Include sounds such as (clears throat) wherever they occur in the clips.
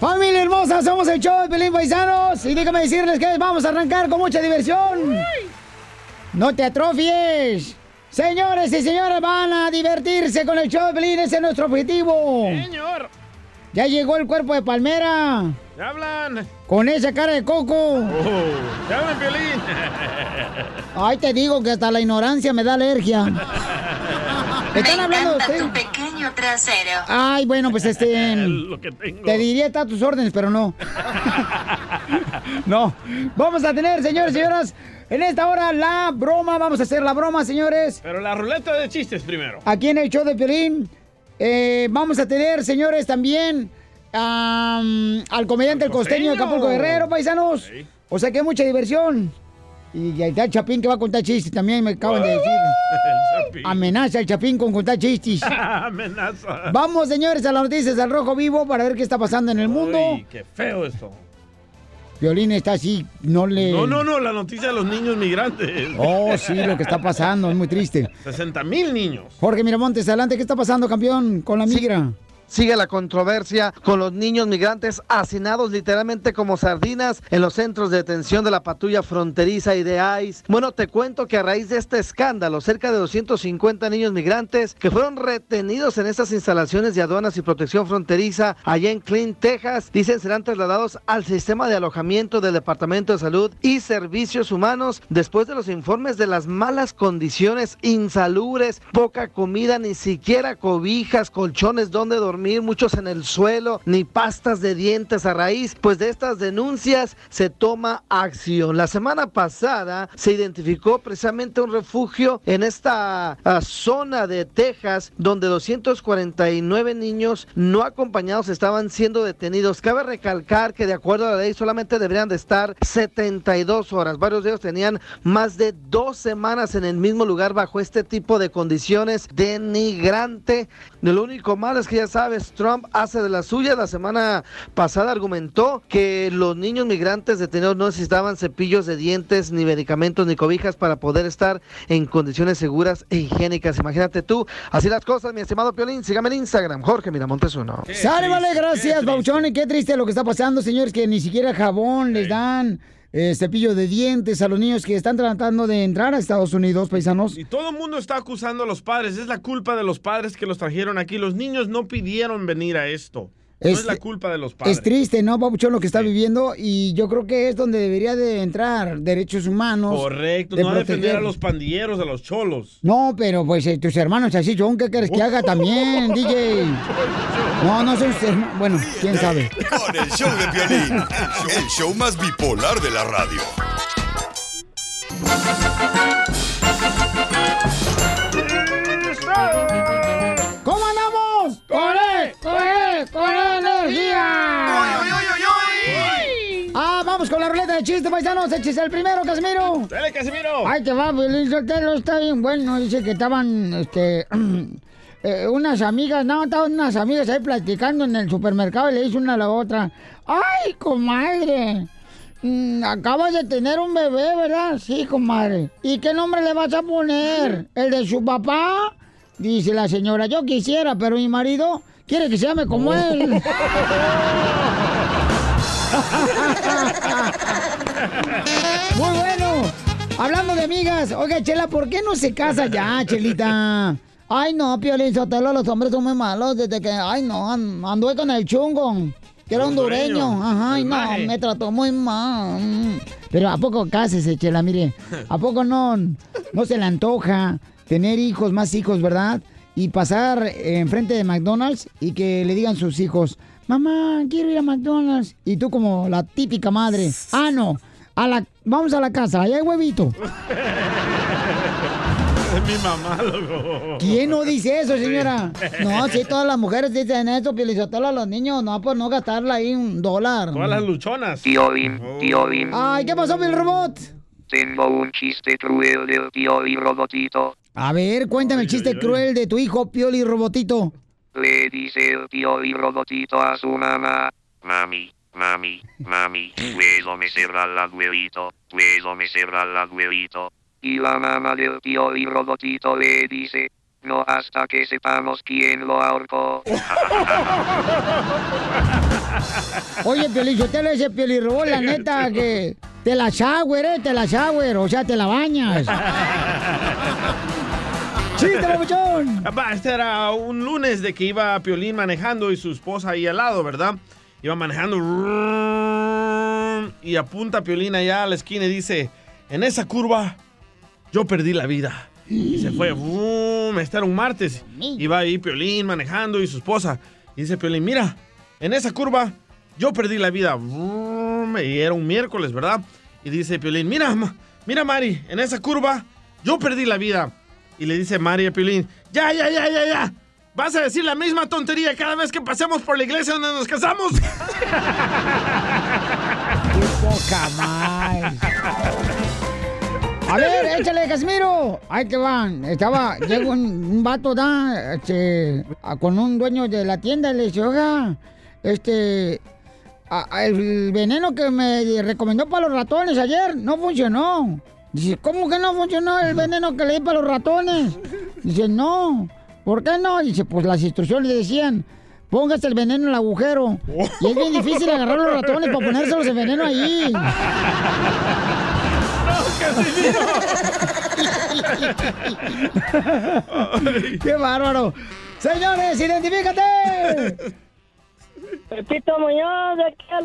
Familia hermosa, somos el show de Pelín Paisanos. Y déjame decirles que vamos a arrancar con mucha diversión. No te atrofies. Señores y señoras, van a divertirse con el show de Pelín. Ese es nuestro objetivo. Señor. Ya llegó el cuerpo de Palmera. ¿Te hablan? Con esa cara de coco. Oh, ¿Te hablan, Piolín? Ay, te digo que hasta la ignorancia me da alergia. (laughs) ¿Están hablando de usted? Tu trasero. Ay, bueno, pues este. (laughs) Lo que tengo. Te diría está a tus órdenes, pero no. (laughs) no. Vamos a tener, señores y señoras, en esta hora la broma. Vamos a hacer la broma, señores. Pero la ruleta de chistes primero. Aquí en el show de Piolín. Eh, vamos a tener, señores, también am, al comediante El Costeño de. Acapulco Guerrero, paisanos. O sea que mucha diversión. Y ahí está el Chapín que va a contar chistes también, me acaban de decir. (laughs) El Chapín. Amenaza el Chapín con contar chistes. (laughs) Amenaza. Vamos, señores, a las noticias del Rojo Vivo para ver qué está pasando en el mundo. Qué feo esto. Violín está así, no le... No, no, no, la noticia de los niños migrantes. Oh, sí, lo que está pasando, es muy triste. (laughs) 60 mil niños. Jorge Miramontes, adelante, ¿qué está pasando, campeón, con la migra? Sigue la controversia con los niños migrantes hacinados literalmente como sardinas en los centros de detención de la patrulla fronteriza y de ICE. Bueno, te cuento que a raíz de este escándalo, cerca de 250 niños migrantes que fueron retenidos en estas instalaciones de aduanas y protección fronteriza allá en Clean, Texas, dicen serán trasladados al sistema de alojamiento del Departamento de Salud y Servicios Humanos después de los informes de las malas condiciones insalubres, poca comida, ni siquiera cobijas, colchones donde dormir, muchos en el suelo, ni pastas de dientes a raíz. Pues de estas denuncias se toma acción. La semana pasada se identificó precisamente un refugio en esta ah, zona de Texas donde 249 niños no acompañados estaban siendo detenidos. Cabe recalcar que de acuerdo a la ley solamente deberían de estar 72 horas. Varios de ellos tenían más de dos semanas en el mismo lugar bajo este tipo de condiciones denigrante. Lo único malo es que ya sabes, Trump hace de la suya. La semana pasada argumentó que los niños migrantes detenidos no necesitaban cepillos de dientes, ni medicamentos, ni cobijas para poder estar en condiciones seguras e higiénicas. Imagínate tú, así las cosas, mi estimado Piolín. Sígame en Instagram, Jorge Miramontes uno. Sale, vale, gracias, Bauchón. Y qué triste lo que está pasando, señores, que ni siquiera jabón les dan, eh, cepillo de dientes a los niños que están tratando de entrar a Estados Unidos, paisanos. Y todo el mundo está acusando a los padres. Es la culpa de los padres que los trajeron aquí. Los niños no pidieron venir a esto. No Es- es la culpa de los padres. Es triste, ¿no, Papuchón, lo que está viviendo? Y yo creo que es donde debería de entrar derechos humanos. Correcto, de no a defender proteger. a los pandilleros, a los cholos. No, pero pues eh, tus hermanos así son, ¿qué quieres que haga también, (laughs) DJ? No, no son sus. Bueno, quién sabe. Con el show de Piolín, el show más bipolar de la radio. ¿Cómo andamos? ¡Con él! ¡Con vamos con la ruleta de chistes, paisanos. Échese el primero, Casimiro. ¡Dale, Casimiro! Ay, te va, Piolín Sotelo, está bien bueno. Dice que estaban, este, (clears throat) eh, unas amigas, no, estaban unas amigas ahí platicando en el supermercado y le dice una a la otra, ¡ay, comadre! mm, Acabas de tener un bebé, ¿verdad? Sí, comadre. ¿Y qué nombre le vas a poner? ¿El de su papá? Dice la señora, yo quisiera, pero mi marido quiere que se llame como él. (laughs) Muy bueno. Hablando de amigas, oiga, Chela, ¿por qué no se casa ya, Chelita? Ay, no, Piolín Sotelo, los hombres son muy malos desde que, ay, no, an- anduve con el chungo, que era hondureño. Hondureño, Ajá, y no, maje. me trató muy mal. Pero ¿a poco cásese, Chela? Mire, ¿a poco no, no se le antoja tener hijos, más hijos, verdad? Y pasar eh, enfrente de McDonald's y que le digan sus hijos, mamá, quiero ir a McDonald's. Y tú como la típica madre, ah, no, a la, vamos a la casa, allá hay huevito. (laughs) mi mamá, loco. ¿Quién no dice eso, señora? No, sí, (laughs) todas las mujeres dicen eso, Pielizotelo a los niños, no, por no gastarle ahí un dólar. Todas las luchonas. Piolín, Piolín. Ay, ¿qué pasó, Piel Robot? Tengo un chiste cruel del Piolín Robotito. A ver, cuéntame el chiste cruel de tu hijo, Pioli Robotito. Le dice el Piolín Robotito a su mamá. Mami, mami, mami, puedo me cerrar el abuelito, puedo me cerrar el abuelito. Y la mamá del Piolín Robotito le dice, no hasta que sepamos quién lo ahorcó. Oye, Piolizotelo, ese Pioli Robot, la neta, que te la shower, eh, te la shower, o sea, te la bañas. ¡Chiste, papuchón! Papá, este era un lunes de que iba Piolín manejando y su esposa ahí al lado, ¿verdad? Iba manejando y apunta a Piolín allá a la esquina y dice, en esa curva yo perdí la vida. Y se fue, este era un martes. Iba ahí Piolín manejando y su esposa. Y dice Piolín, mira, en esa curva yo perdí la vida. Y era un miércoles, ¿verdad? Y dice Piolín, mira, mira Mari, en esa curva yo perdí la vida. Y le dice Mari a Piolín, ya, ya, ya, ya, ya. ¿Vas a decir la misma tontería cada vez que pasemos por la iglesia donde nos casamos? ¡Qué poca más! A ver, échale, Casimiro. Ahí te van. Estaba, llega un, un vato, da, este, a- con un dueño de la tienda y le dice, oiga, este, a- a- el veneno que me recomendó para los ratones ayer no funcionó. Dice, ¿cómo que no funcionó el veneno que le di para los ratones? Dice, no. ¿Por qué no? Dice, pues las instrucciones le decían, póngase el veneno en el agujero. Y es bien difícil agarrar los ratones para ponérselos el veneno ahí. (laughs) ¡Qué bárbaro! Señores, identifícate. Pepito Muñoz, de aquí al.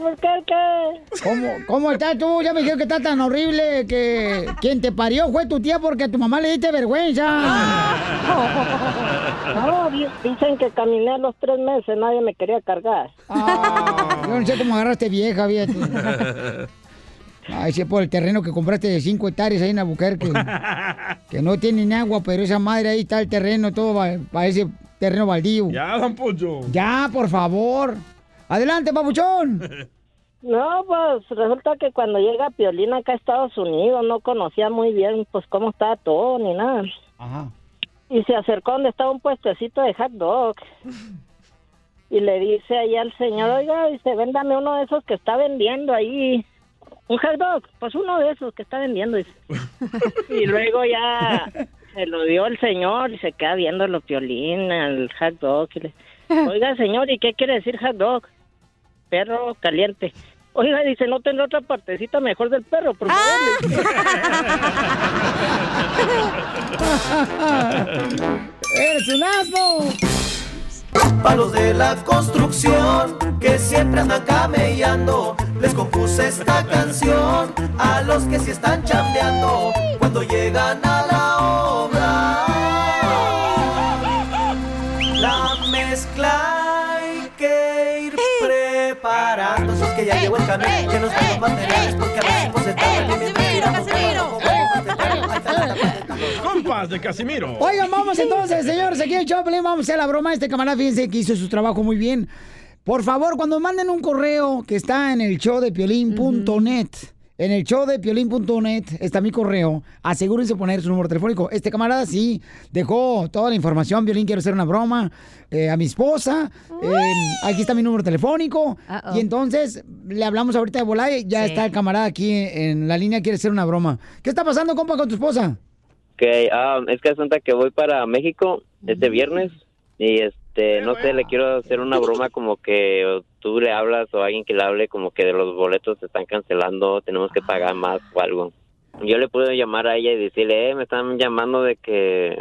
¿Cómo, ¿Cómo estás tú? Ya me dijeron que estás tan horrible que quien te parió fue tu tía porque a tu mamá le diste vergüenza. (laughs) No, di- dicen que caminé a los tres meses, nadie me quería cargar. Ah, yo no sé cómo agarraste vieja, fíjate. Ay, sí, por el terreno que compraste de 5 hectáreas ahí en Albuquerque. Que no tiene ni agua, pero esa madre ahí está el terreno, todo parece terreno baldío. ya, don Pollo. Ya, por favor. Adelante, papuchón. (laughs) No, pues resulta que cuando llega Piolín acá a Estados Unidos no conocía muy bien pues cómo estaba todo ni nada. Ajá. Y se acercó donde estaba un puestecito de hot dog. (laughs) Y le dice ahí al señor, oiga, dice, véndame uno de esos que está vendiendo ahí. Un hot dog, pues uno de esos que está vendiendo. dice. (laughs) y luego ya se lo dio el señor y se queda viendo los Piolín, al hot dog. Y le, oiga, señor, ¿y qué quiere decir hot dog? Perro caliente. Oiga, dice, ¿no tendrá otra partecita mejor del perro, por favor? (laughs) ¡Eres un asno! Palos de la construcción que siempre andan camellando. Les compuse esta canción a los que sí están chambeando cuando llegan a la Esos que ya llegó el camión llenos de los materiales porque a veces pues Compas de Casimiro. Oigan, vamos entonces, señores, aquí en Choplin, vamos a hacer la broma. Este camarada, fíjense que hizo su trabajo muy bien. Por favor, cuando manden un correo que está en el show de piolín.net, en el show de piolín.net está mi correo, asegúrense poner su número telefónico. Este camarada sí dejó toda la información. Violín, quiero hacer una broma eh, a mi esposa. Eh, aquí está mi número telefónico. Y entonces le hablamos ahorita de volar y ya Sí. está el camarada aquí en la línea, quiere hacer una broma. ¿Qué está pasando, compa, con tu esposa? Ok, ah, es que resulta que voy para México este viernes y este, no sé, le quiero hacer una broma como que tú le hablas o alguien que le hable como que de los boletos se están cancelando, tenemos que pagar más o algo. Yo le puedo llamar a ella y decirle, eh, me están llamando de que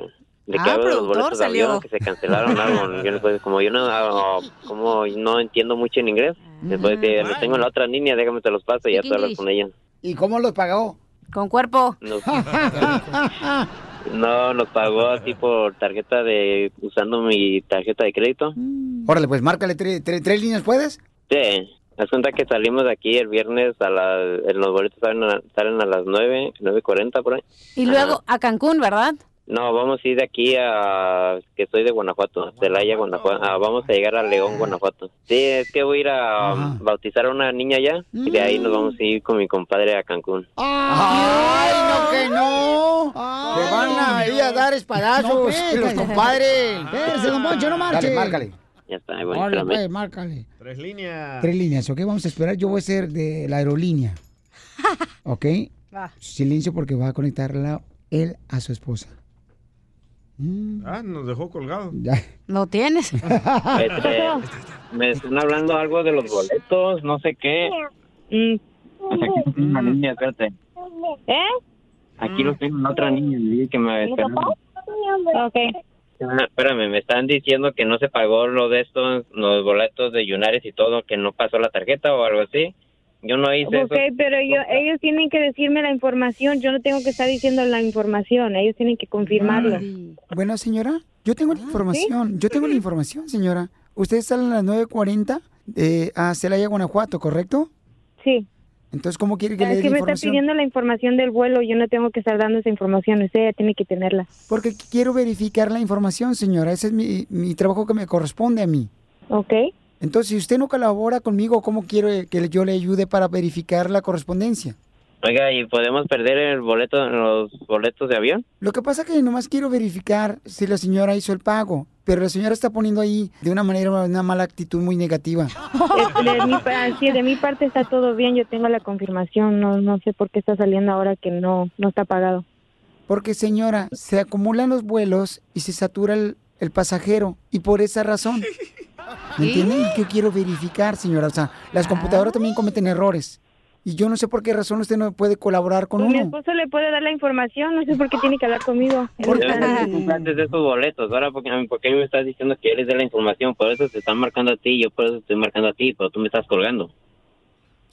de que Ah, hablo de los boletos de avión que se cancelaron algo. (laughs) Yo le puedo- como yo no ah, como no entiendo mucho en inglés, después de lo tengo en la otra línea, déjame te los paso y ya tú hablas con ella. ¿Y cómo los pagó? Con cuerpo. (laughs) (laughs) no, nos pagó así por tarjeta de, usando mi tarjeta de crédito. Órale, pues márcale tre- tre- tres líneas, ¿puedes? Sí, haz cuenta que salimos de aquí el viernes a las, los boletos salen a, salen a las nueve, nueve cuarenta por ahí. Y luego a Cancún, ¿verdad? No, vamos a ir de aquí a... que soy de Guanajuato, Celaya, Guanajuato. Ah, vamos a llegar a León, Guanajuato. Sí, es que voy a ir a um, bautizar a una niña allá y de ahí nos vamos a ir con mi compadre a Cancún. ¡Ay, no que no! Te van a ir a dar espadazos No, espérate. los compadres. Espérese, don Poncho, no marche. Dale, márcale. Ya está, espérame. pues, márcale. Tres líneas. Tres líneas, ¿ok? Vamos a esperar. Yo voy a ser de la aerolínea. (laughs) ¿Ok? Silencio porque va a conectarla él a su esposa. Ah, nos dejó colgado. Ya. ¿Lo tienes? (laughs) Este, me están hablando algo de los boletos, no sé qué. Mm. Aquí tengo una niña, espérate. ¿Eh? Aquí lo tengo en otra niña, que me. Ok. Ah, Espérame, me están diciendo que no se pagó lo de estos, los boletos de Yunares y todo, que no pasó la tarjeta o algo así. Yo no hice Ok, eso. pero yo, ellos tienen que decirme la información. Yo no tengo que estar diciendo la información. Ellos tienen que confirmarlo. Bueno, señora, yo tengo la información. Yo tengo la información, señora. Ustedes salen a las 9.40 eh, a Celaya, Guanajuato, ¿correcto? Sí. Entonces, ¿cómo quiere que le Es dé que la me está pidiendo la información del vuelo. Yo no tengo que estar dando esa información. Usted ya tiene que tenerla. Porque quiero verificar la información, señora. Ese es mi, mi trabajo que me corresponde a mí. Ok. Entonces, si usted no colabora conmigo, ¿cómo quiere que yo le ayude para verificar la correspondencia? Oiga, ¿y podemos perder el boleto, los boletos de avión? Lo que pasa es que nomás quiero verificar si la señora hizo el pago, pero la señora está poniendo ahí de una manera una mala actitud muy negativa. De mi, sí, de mi parte está todo bien. Yo tengo la confirmación. No, no sé por qué está saliendo ahora que no, no está pagado. Porque señora, se acumulan los vuelos y se satura el, el pasajero y por esa razón. ¿Me entienden? Y que quiero verificar, señora. O sea, las computadoras también cometen errores. Y yo no sé por qué razón usted no puede colaborar con Pues mi uno. esposo le puede dar la información. No sé por qué tiene que hablar conmigo. Tú antes de esos boletos. Ahora, porque, porque a mí me estás diciendo que eres de la información, por eso te están marcando a ti, yo por eso estoy marcando a ti, pero tú me estás colgando.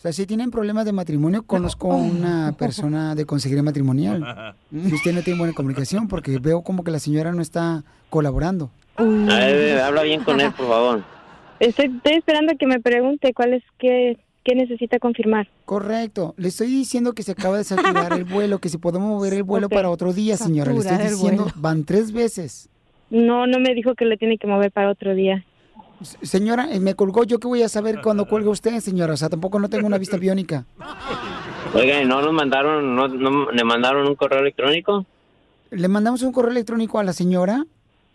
O sea, si tienen problemas de matrimonio, conozco una persona de consejería matrimonial. (laughs) Si usted no tiene buena comunicación, porque veo como que la señora no está colaborando. A ver, habla bien con él, por favor. (laughs) Estoy, estoy esperando que me pregunte cuál es qué, qué necesita confirmar. Correcto. Le estoy diciendo que se acaba de saturar el (laughs) vuelo, que si podemos mover el vuelo para otro día, señora. Le estoy diciendo, van tres veces. No, no me dijo que le tiene que mover para otro día. Señora, eh, me colgó. ¿Yo qué voy a saber cuando cuelga usted, señora? O sea, tampoco no tengo una vista biónica. Oiga, ¿y no nos mandaron, no, no le mandaron un correo electrónico? Le mandamos un correo electrónico a la señora,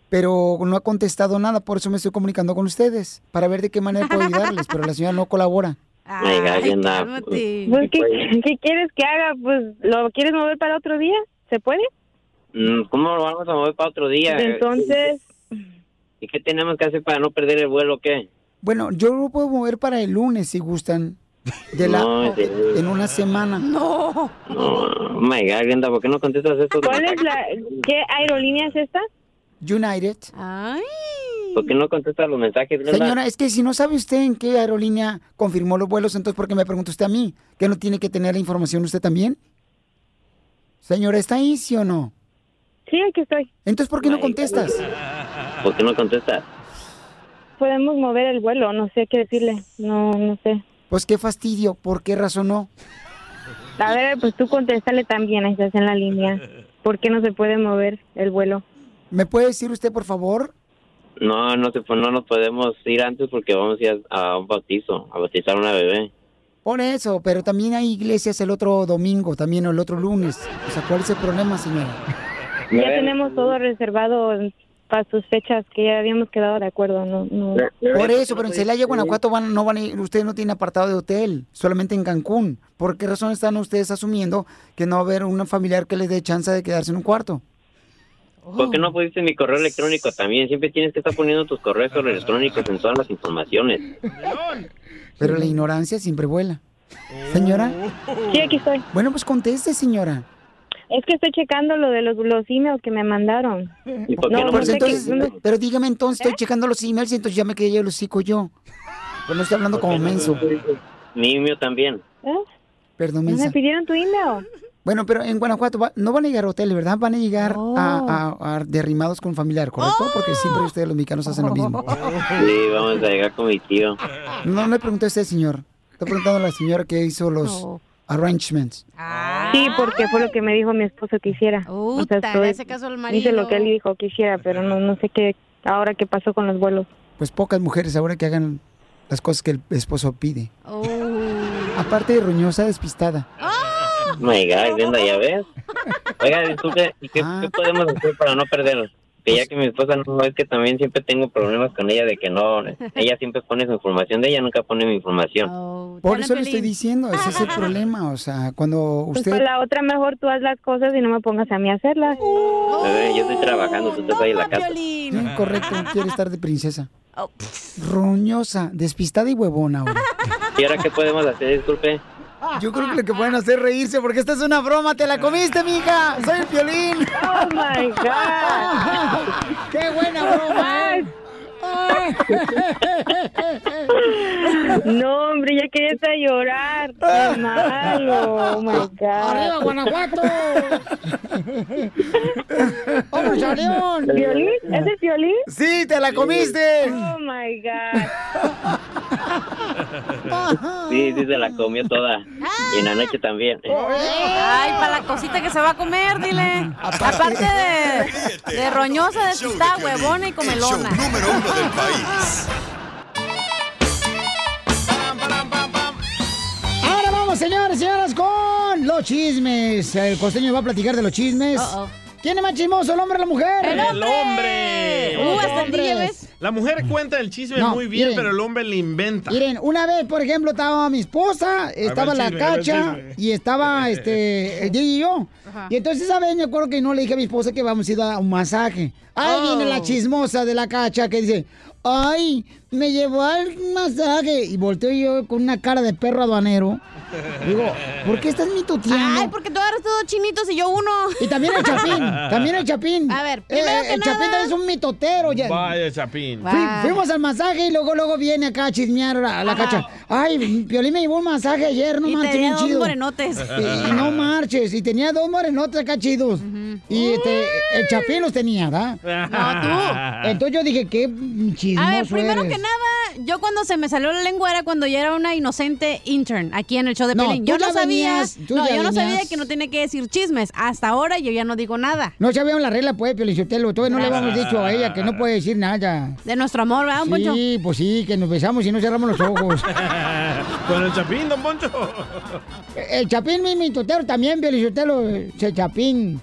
pero no ha contestado nada. Por eso me estoy comunicando con ustedes, para ver de qué manera puedo ayudarles. Pero la señora no colabora. Oiga, ¿qué onda? Pues, ¿qué, qué quieres que haga? Pues, ¿lo quieres mover para otro día? ¿Se puede? Mm, ¿Cómo lo vamos a mover para otro día? Entonces, ¿Y qué tenemos que hacer para no perder el vuelo o qué? Bueno, yo lo puedo mover para el lunes si gustan. De la, No, sí. en una semana. No. No, oh my God, Glenda, ¿por qué no contestas esto? ¿cuál es la, qué aerolínea es esta? United. ¿Por qué no contestas los mensajes, Glenda? Señora, es que si no sabe usted en qué aerolínea confirmó los vuelos, entonces ¿por qué me pregunta usted a mí? ¿Que no tiene que tener la información usted también? Señora, ¿está ahí, sí o no? Sí, aquí estoy. Entonces, ¿por qué no contestas? ¿Por qué no contestas? Podemos mover el vuelo, no sé qué decirle. No, no sé. Pues qué fastidio, ¿por qué razón no? A ver, pues tú contéstale también, ahí estás en la línea. ¿Por qué no se puede mover el vuelo? ¿Me puede decir usted, por favor? No, no, se, no nos podemos ir antes porque vamos a ir a, a un bautizo, a bautizar a una bebé. Por eso, pero también hay iglesias el otro domingo, también el otro lunes. O sea, ¿cuál es el problema, señora? Ya tenemos todo reservado para sus fechas que ya habíamos quedado de acuerdo. No, no. Por eso, pero en Celaya, Guanajuato, van, no van a ir, usted no tiene apartado de hotel, solamente en Cancún. ¿Por qué razón están ustedes asumiendo que no va a haber un familiar que les dé chance de quedarse en un cuarto? ¿Por qué no pusiste mi correo electrónico también? Siempre tienes que estar poniendo tus correos electrónicos en todas las informaciones. Pero la ignorancia siempre vuela. Señora. Sí, aquí estoy. Bueno, pues conteste, señora. Es que estoy checando lo de los, los emails que me mandaron. por qué no Pues sé entonces, no- pero dígame entonces, estoy checando los emails y entonces ya me quedé yo el hocico yo. Pues no estoy hablando como menso. Mi email también. ¿Eh? Perdón, ¿No mensa. me pidieron tu email? Bueno, pero en Guanajuato va- no van a llegar a hoteles, ¿verdad? Van a llegar a, a- a derrimados con familiar, ¿correcto? Porque siempre ustedes los mexicanos hacen lo mismo. Sí, vamos a llegar con mi tío. No le pregunté a usted, señor. Estoy preguntando a la señora que hizo los arrangements. Sí, porque fue lo que me dijo mi esposo que hiciera. o sea, Uta, estoy- le hace caso Hice marido. lo que él dijo que hiciera, pero no, no sé qué, ahora qué pasó con los vuelos. Pues pocas mujeres ahora que hagan las cosas que el esposo pide. Oh. Aparte de roñosa, despistada. Oh my God, ya ves. Oiga, ¿y qué, Ah. qué podemos hacer para no perderlo? Que ya que mi esposa no, es que también siempre tengo problemas con ella de que no, (laughs) ella siempre pone su información de ella, nunca pone mi información. Oh, Por eso le estoy diciendo, ese es el (laughs) problema. O sea, cuando Pues usted... para la otra mejor tú haz las cosas y no me pongas a mí a hacerlas. Bebé, yo estoy trabajando, tú estás ahí en la casa. Sí, correcto, quiere estar de princesa. Oh. Roñosa, despistada y huevona ahora. ¿Y ahora qué podemos hacer? Disculpe. Yo creo que lo que pueden hacer es reírse porque esta es una broma. ¿Te la comiste, mija? Soy el violín. Oh my God. (laughs) ¡Qué buena broma! eh! (laughs) No, hombre, ya quería hasta llorar. Qué malo. Oh my God. ¡Arriba, Guanajuato! ¡Vamos, León! ¿Violín? ¿Es el violín? ¡Sí, te la comiste! Oh my God. (laughs) Sí, sí, se la comió toda. Y en la noche también. Ay, para la cosita que se va a comer, dile. Aparte de, de roñosa, despistada, huevona y comelona. número uno del país. Ahora vamos, señores, señoras, con los chismes. El costeño va a platicar de los chismes. ¿Quién es más chismoso, el hombre o la mujer? ¡El El hombre. Uh, hasta el DJ, Hombres. ¿ves? La mujer cuenta el chisme No, muy bien, miren. pero el hombre le inventa. Miren, una vez, por ejemplo, estaba mi esposa, estaba la cacha y estaba (laughs) este el DJ y yo. Ajá. Y entonces esa vez me acuerdo que no le dije a mi esposa que vamos a ir a un masaje. Ahí Oh. viene la chismosa de la cacha que dice, ay, me llevó al masaje. Y volteo yo con una cara de perro aduanero. Digo, ¿por qué estás mitoteando? Ay, porque tú agarras todos chinitos y yo uno. Y también el Chapín, también el Chapín. A ver, Eh, que el Chapín nada- también es un mitotero. Ya. Vaya, Chapín. Fui- fuimos al masaje y luego luego viene acá a chismear a la Ajá. cacha. Ay, Piolín me llevó un masaje ayer, no Y marches, tenía bien dos chido. morenotes. Y, y no marches, y tenía dos morenotes acá chidos. Y este, el Chapín los tenía, ¿verdad? No, tú. Entonces yo dije, qué chismoso A ver, primero eres. que nada, yo cuando se me salió la lengua era cuando yo era una inocente intern aquí en el show de No, Pelín. tú Yo no sabía, venías, no, yo no sabía que no tenía que decir chismes. Hasta ahora yo ya no digo nada. No sabíamos la regla, pues, Piolichotelo. Todavía no le habíamos dicho a ella que no puede decir nada. De nuestro amor, ¿verdad, don Poncho? Sí, pues sí, que nos besamos y no cerramos los ojos. (laughs) Con el Chapín, don Poncho. El Chapín, mi mitotero también, Piolichotelo. El Chapín.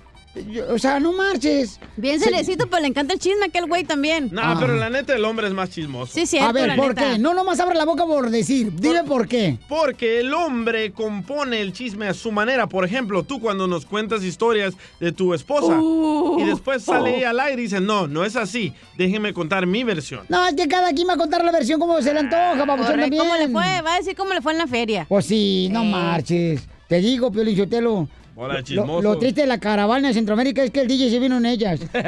Yo- o sea, no marches. Bien Se- celecito, pero le encanta el chisme a aquel güey también. No, Ah. pero la neta el hombre es más chismoso. Sí, cierto, A ver, ¿por neta. qué? No nomás abre la boca por decir. Dime por qué. Porque el hombre compone el chisme a su manera. Por ejemplo, tú cuando nos cuentas historias de tu esposa Uh. y después sale ella al aire y dice, no, no es así. Déjeme contar mi versión. No, es que cada quien va a contar la versión como se le antoja, Correcto, también. ¿Cómo le fue? Va a decir cómo le fue en la feria. Pues sí, no Eh. marches. Te digo, Piolichotelo. Hola, Lo, chismoso. lo triste de la caravana de Centroamérica es que el DJ se vino en ellas. (laughs)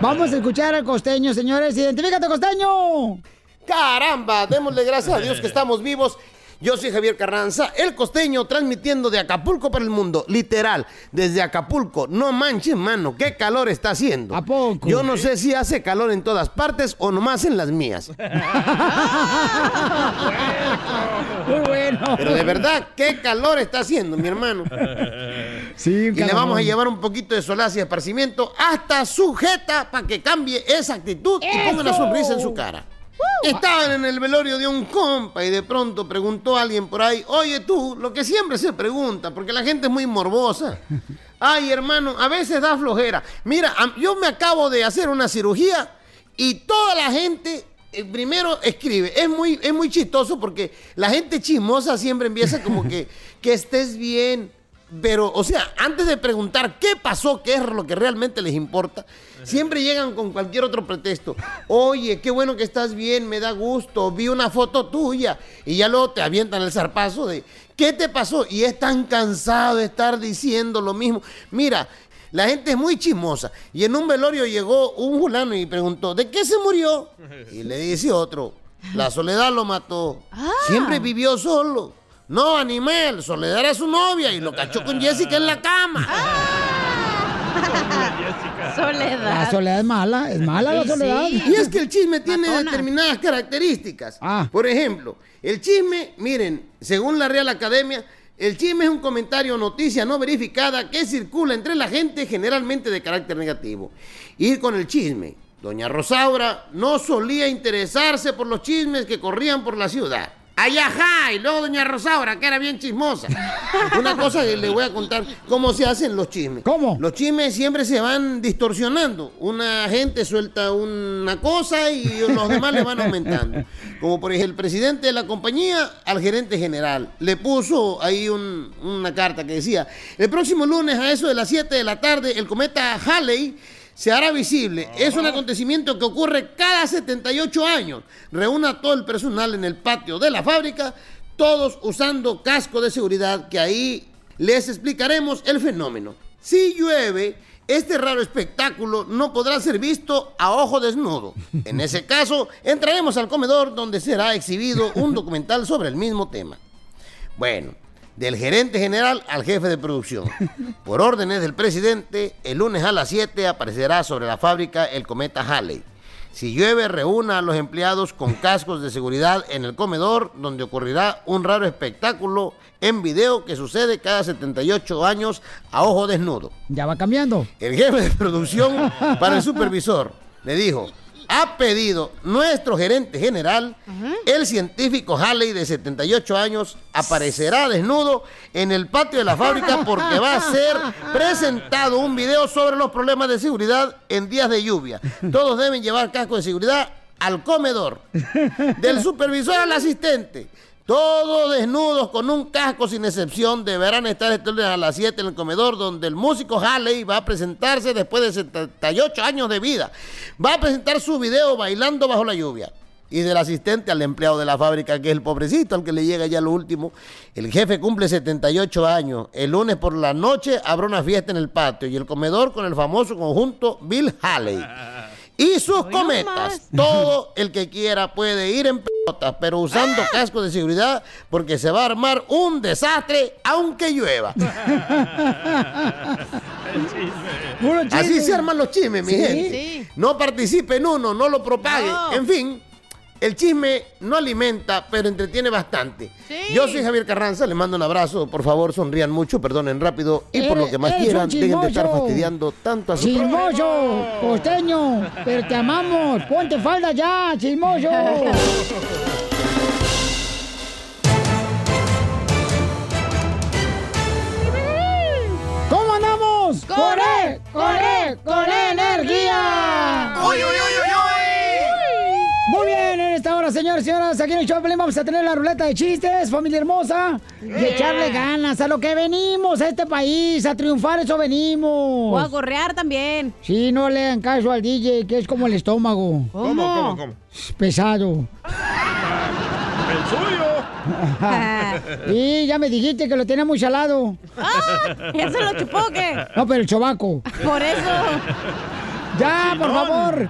Vamos a escuchar al costeño, señores. ¡Identifícate, costeño! Caramba, démosle gracias a Dios que estamos vivos. Yo soy Javier Carranza, el costeño, transmitiendo de Acapulco para el mundo, literal, desde Acapulco. No manches, mano, qué calor está haciendo. ¿A poco? Yo no sé si hace calor en todas partes o nomás en las mías. (laughs) Muy bueno. Pero de verdad, qué calor está haciendo, mi hermano. Sí, Y le vamos a llevar un poquito de solaz y esparcimiento hasta sujeta para que cambie esa actitud y ponga una sonrisa en su cara. Estaban en el velorio de un compa y de pronto preguntó a alguien por ahí, oye tú, lo que siempre se pregunta, porque la gente es muy morbosa. (laughs) Ay, hermano, a veces da flojera. Mira, yo me acabo de hacer una cirugía y toda la gente eh, primero escribe. Es muy, es muy chistoso porque la gente chismosa siempre empieza como que, (laughs) que estés bien. Pero, o sea, antes de preguntar qué pasó, qué es lo que realmente les importa, siempre llegan con cualquier otro pretexto. Oye, qué bueno que estás bien, me da gusto, vi una foto tuya. Y ya luego te avientan el zarpazo de, ¿qué te pasó? Y es tan cansado de estar diciendo lo mismo. Mira, la gente es muy chismosa. Y en un velorio llegó un fulano y preguntó, ¿de qué se murió? Y le dice otro, la soledad lo mató. Siempre vivió solo. No, animal, Soledad era su novia y lo cachó con Jessica en la cama. La Soledad. soledad es mala, es mala la soledad. sí. Y es que el chisme tiene Matona. determinadas características. Ah. Por ejemplo, el chisme, miren, según la Real Academia, El chisme es un comentario o noticia no verificada que circula entre la gente generalmente de carácter negativo. Ir con el chisme. Doña Rosaura no solía interesarse por los chismes que corrían por la ciudad. ¡Ay, ajá! Y luego doña Rosaura, que era bien chismosa. Una cosa que le voy a contar, cómo se hacen los chismes. ¿Cómo? Los chismes siempre se van distorsionando. Una gente suelta una cosa y los demás le van aumentando. Como por ejemplo, el presidente de la compañía al gerente general. Le puso ahí un- una carta que decía, el próximo lunes a eso de las 7 de la tarde, el cometa Halley se hará visible. Es un acontecimiento que ocurre cada 78 años. Reúna a todo el personal en el patio de la fábrica, todos usando casco de seguridad, que ahí les explicaremos el fenómeno. Si llueve, este raro espectáculo no podrá ser visto a ojo desnudo. En ese caso, entraremos al comedor donde será exhibido un documental sobre el mismo tema. Bueno, del gerente general al jefe de producción. (laughs) Por órdenes del presidente, el lunes a las 7 aparecerá sobre la fábrica el cometa Halley. Si llueve, reúna a los empleados con (laughs) cascos de seguridad en el comedor, donde ocurrirá un raro espectáculo en video que sucede cada 78 años a ojo desnudo. Ya va cambiando. El jefe de producción para el (laughs) supervisor le dijo, ha pedido nuestro gerente general, el científico Halley de 78 años, aparecerá desnudo en el patio de la fábrica porque va a ser presentado un video sobre los problemas de seguridad en días de lluvia. Todos deben llevar casco de seguridad al comedor, del supervisor al asistente. Todos desnudos con un casco sin excepción deberán estar este lunes a las 7 en el comedor donde el músico Halley va a presentarse después de 78 años de vida. Va a presentar su video bailando bajo la lluvia. Y del asistente al empleado de la fábrica, que es el pobrecito, al que le llega ya lo último. El jefe cumple 78 años. El lunes por la noche habrá una fiesta en el patio y el comedor con el famoso conjunto Bill Halley. (laughs) Y sus cometas. Todo el que quiera puede ir en pelotas, pero usando casco de seguridad porque se va a armar un desastre aunque llueva. (laughs) Así se arman los chismes, mi Sí. gente. No participe en uno, no lo propague. En fin, el chisme no alimenta, pero entretiene bastante. Yo soy Javier Carranza, les mando un abrazo. Por favor, sonrían mucho, perdonen rápido y por lo que más quieran, dejen de estar chismoso. fastidiando tanto a su Chismoso, costeño, pero te amamos. Ponte falda ya, chismoso. ¿Cómo andamos? ¡Con él, con él, con energía! Señores y señoras, aquí en el show vamos a tener la ruleta de chistes, familia hermosa, y echarle ganas a lo que venimos a este país, a triunfar, eso venimos. O a gorrear también. Sí, no le hagan caso al DJ, que es como el estómago. ¿Cómo, cómo, cómo? Es pesado. El suyo. (laughs) y ya me dijiste que lo tenía muy salado. ¿Ya se lo chupó qué? No, pero el chobaco. Por eso. Ya, por favor.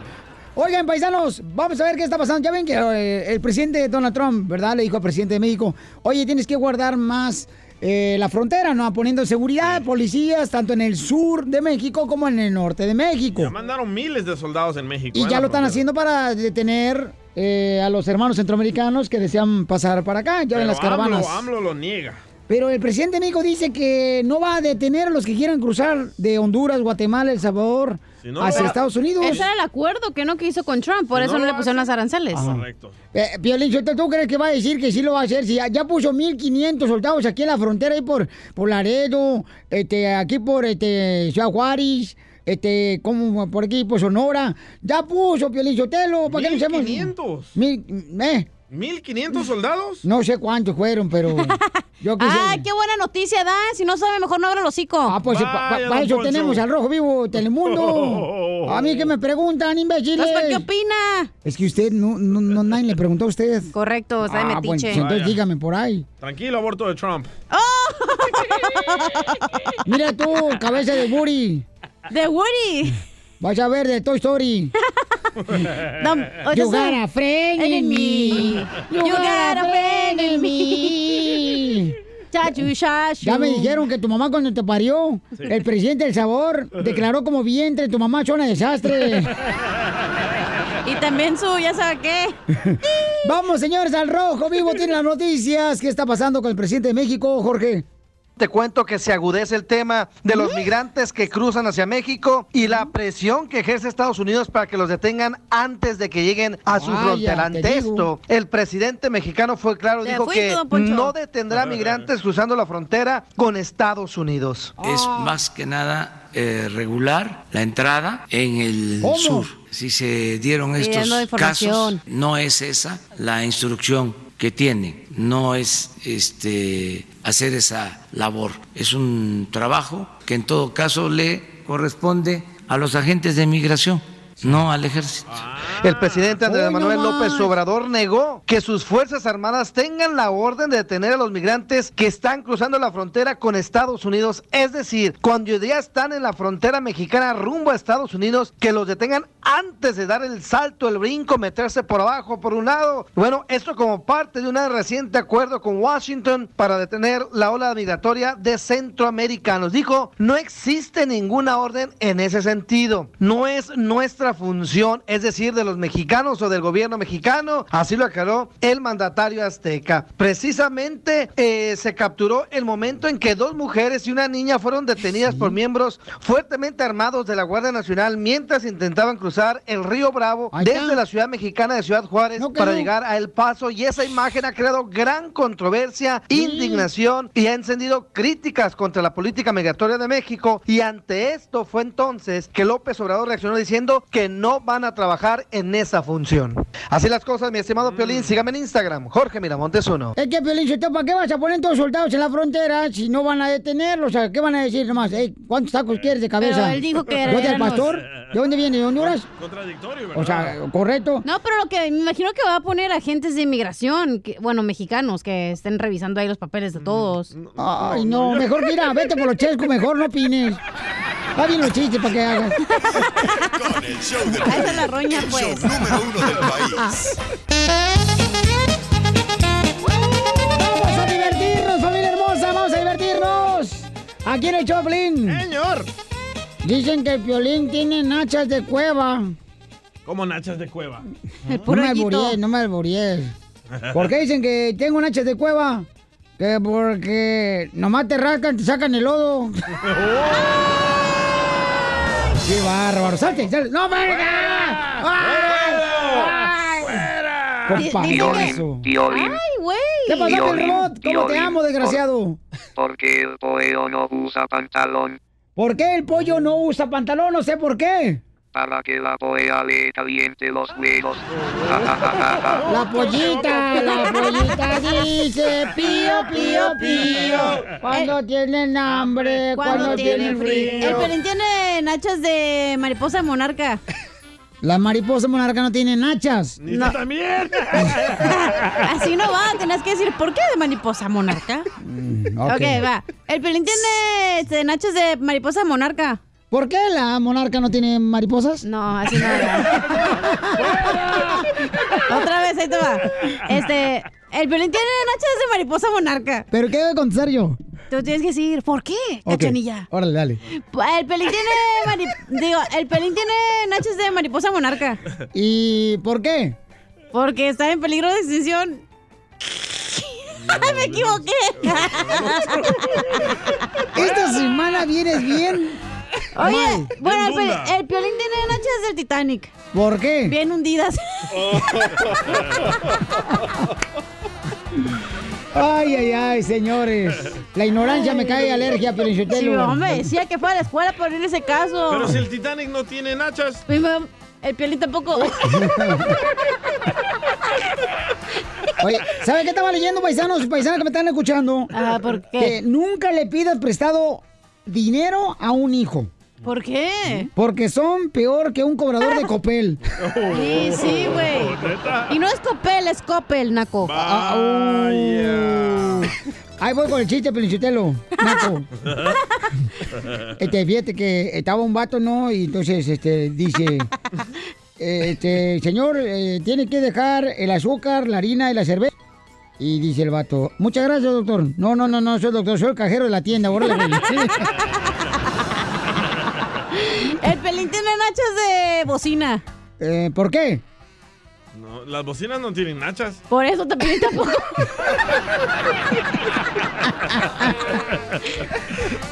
Oigan, paisanos, vamos a ver qué está pasando. Ya ven que eh, el presidente Donald Trump, ¿verdad? Le dijo al presidente de México, oye, tienes que guardar más eh, la frontera, ¿no? Poniendo seguridad, policías, tanto en el sur de México como en el norte de México. Ya mandaron miles de soldados en México. Y en ya lo están haciendo para detener eh, a los hermanos centroamericanos que desean pasar para acá, ya Pero en las caravanas. AMLO, AMLO lo niega. Pero el presidente de México dice que no va a detener a los que quieran cruzar de Honduras, Guatemala, El Salvador Si no hacia Estados Unidos. Ese era el acuerdo que no que hizo con Trump, por Si eso no le pusieron las aranceles. Correcto. Eh, Piolín, Sotelo, ¿tú crees que va a decir que sí lo va a hacer? Si ya, ya puso 1.500 soldados aquí en la frontera, ahí por, por Laredo, este, aquí por este, Ciudad Juárez, este, como por aquí, por Sonora. Ya puso, Piolín Sotelo, ¿para qué no hacemos? 1,500. Mil, ¿eh? ¿1.500 soldados? No sé cuántos fueron, pero (laughs) yo quise... Ah, qué buena noticia da. Si no sabe, mejor no abra el hocico. Ah, pues para eso tenemos al Rojo Vivo Telemundo. (laughs) A mí que me preguntan, imbéciles. ¿para qué opina? Es que usted, no, no, no, nadie le preguntó a usted. Correcto, está de ah, bueno, metiche. pues entonces Vaya. dígame por ahí. Tranquilo, aborto de Trump. (laughs) Mira tú, cabeza de Woody. De Woody. Vas a ver de Toy Story. (laughs) No, you got a friend in me. You got a friend in me. Chachu, chachu. Ya me dijeron que tu mamá cuando te parió, el presidente del sabor declaró como vientre tu mamá zona desastre. (laughs) Y también su, ya sabe qué. (laughs) Vamos, señores, al rojo vivo tiene las noticias. ¿Qué está pasando con el presidente de México, Jorge? Te cuento que se agudece el tema de los migrantes que cruzan hacia México y la presión que ejerce Estados Unidos para que los detengan antes de que lleguen a su Vaya, frontera. te Ante esto, el presidente mexicano fue claro, dijo que no detendrá migrantes cruzando la frontera con Estados Unidos. Es más que nada eh, regular la entrada en el ¿Cómo? sur. Si se dieron estos casos, no es esa la instrucción que tienen, no es este hacer esa labor. Es un trabajo que en todo caso le corresponde a los agentes de migración, no al ejército. El presidente Andrés Manuel. López Obrador negó que sus Fuerzas Armadas tengan la orden de detener a los migrantes que están cruzando la frontera con Estados Unidos. Es decir, cuando ya están en la frontera mexicana rumbo a Estados Unidos, que los detengan antes de dar el salto, el brinco, meterse por abajo, por un lado. Bueno, esto como parte de un reciente acuerdo con Washington para detener la ola migratoria de centroamericanos. Dijo, no existe ninguna orden en ese sentido. No es nuestra función, es decir, de los mexicanos o del gobierno mexicano. Así lo aclaró el mandatario azteca. Precisamente eh, se capturó el momento en que dos mujeres y una niña fueron detenidas por miembros fuertemente armados de la Guardia Nacional mientras intentaban cruzar el río Bravo desde la ciudad mexicana de Ciudad Juárez No, para no. llegar a El Paso y esa imagen ha creado gran controversia, indignación y ha encendido críticas contra la política migratoria de México y ante esto fue entonces que López Obrador reaccionó diciendo que no van a trabajar en esa función. Así las cosas, mi estimado Piolín, sígame en Instagram, Jorge Miramontes uno. Es que, Piolín, ¿para qué vas a poner todos soldados en la frontera si no van a detenerlos? O sea, ¿qué van a decir nomás? Ey, ¿Cuántos tacos quieres de cabeza? Pero él dijo que ¿Yo del los- pastor? ¿De dónde viene? ¿De Honduras? Contradictorio, ¿verdad? O sea, correcto. No, pero lo que me imagino que va a poner agentes de inmigración, que, bueno, mexicanos, que estén revisando ahí los papeles de todos. Ay, no, mejor mira, vete por los chescos, mejor no opines. (laughs) Va bien los chistes para que hagas. Con el show de (laughs) Ahí está la roña, el pues. show número uno del país. ¡Vamos a divertirnos, familia hermosa! ¡Vamos a divertirnos! Aquí en el Choplin. Señor. Dicen que el violín tiene nachas de cueva. Como nachas de cueva. No me alburíes, no me alburíes. ¿Por qué dicen que tengo nachas de cueva? Que porque nomás te rascan, te sacan el lodo. (laughs) ¡Qué bárbaro! ¡Salte! salte. ¡No, venga! ¡Ay! ¡Ay! Con payaso. Piolín, ¡Ay, güey! ¿Qué pasó, el robot? ¿Cómo te amo, desgraciado? porque el pollo no usa pantalón ¿Por qué el pollo no usa pantalón? No sé por qué. Para que la polla le caliente los huevos. La pollita, la pollita dice pío, pío, pío. Cuando tienen hambre, cuando, tienen frío. El Pelín tiene nachas de mariposa monarca. La mariposa monarca no tiene nachas. Ni tú también. (laughs) Así no va, tenés que decir, ¿por qué de mariposa monarca? Mm, ok, ok. va. El Pelín tiene este, nachas de mariposa monarca. ¿Por qué la monarca no tiene mariposas? No, así no. (laughs) Otra vez, ahí te va. Este, el Pelín tiene nachas de mariposa monarca. ¿Pero qué debo contestar yo? Tú tienes que decir, ¿por qué, cachanilla? Órale, dale. El pelín tiene digo, el pelín tiene nachos de mariposa monarca. ¿Y por qué? Porque está en peligro de extinción. (laughs) Me equivoqué. Esta semana vienes bien. Oye, mal. bueno, el, bunda. el piolín tiene nachas del Titanic. ¿Por qué? Bien hundidas. (laughs) Ay, ay, ay, señores. La ignorancia me cae alergia, pero Sí, hombre, decía que fue a la escuela por en ese caso. Pero si el Titanic no tiene nachas. Primo, El piolín tampoco. (laughs) Oye, ¿sabe qué estaba leyendo, paisanos y paisanas que me están escuchando? Ah, ¿por qué? Que nunca le pidas prestado dinero a un hijo. ¿Por qué? Porque son peor que un cobrador de (laughs) copel. Sí, sí, güey. Y no es Copel, es Copel, Naco. Ah, uh. Ahí voy con el chiste, Pelichotelo. Naco. Este, fíjate que estaba un vato, ¿no? Y entonces, este, dice, (laughs) este, señor, eh, tiene que dejar el azúcar, la harina y la cerveza. Y dice el vato, muchas gracias, doctor. No, no, no, no, soy el doctor, soy el cajero de la tienda. órale. (laughs) (laughs) El pelín tiene nachas de bocina. Eh, ¿Por qué? No, las bocinas no tienen nachas. Por eso te pelín tampoco.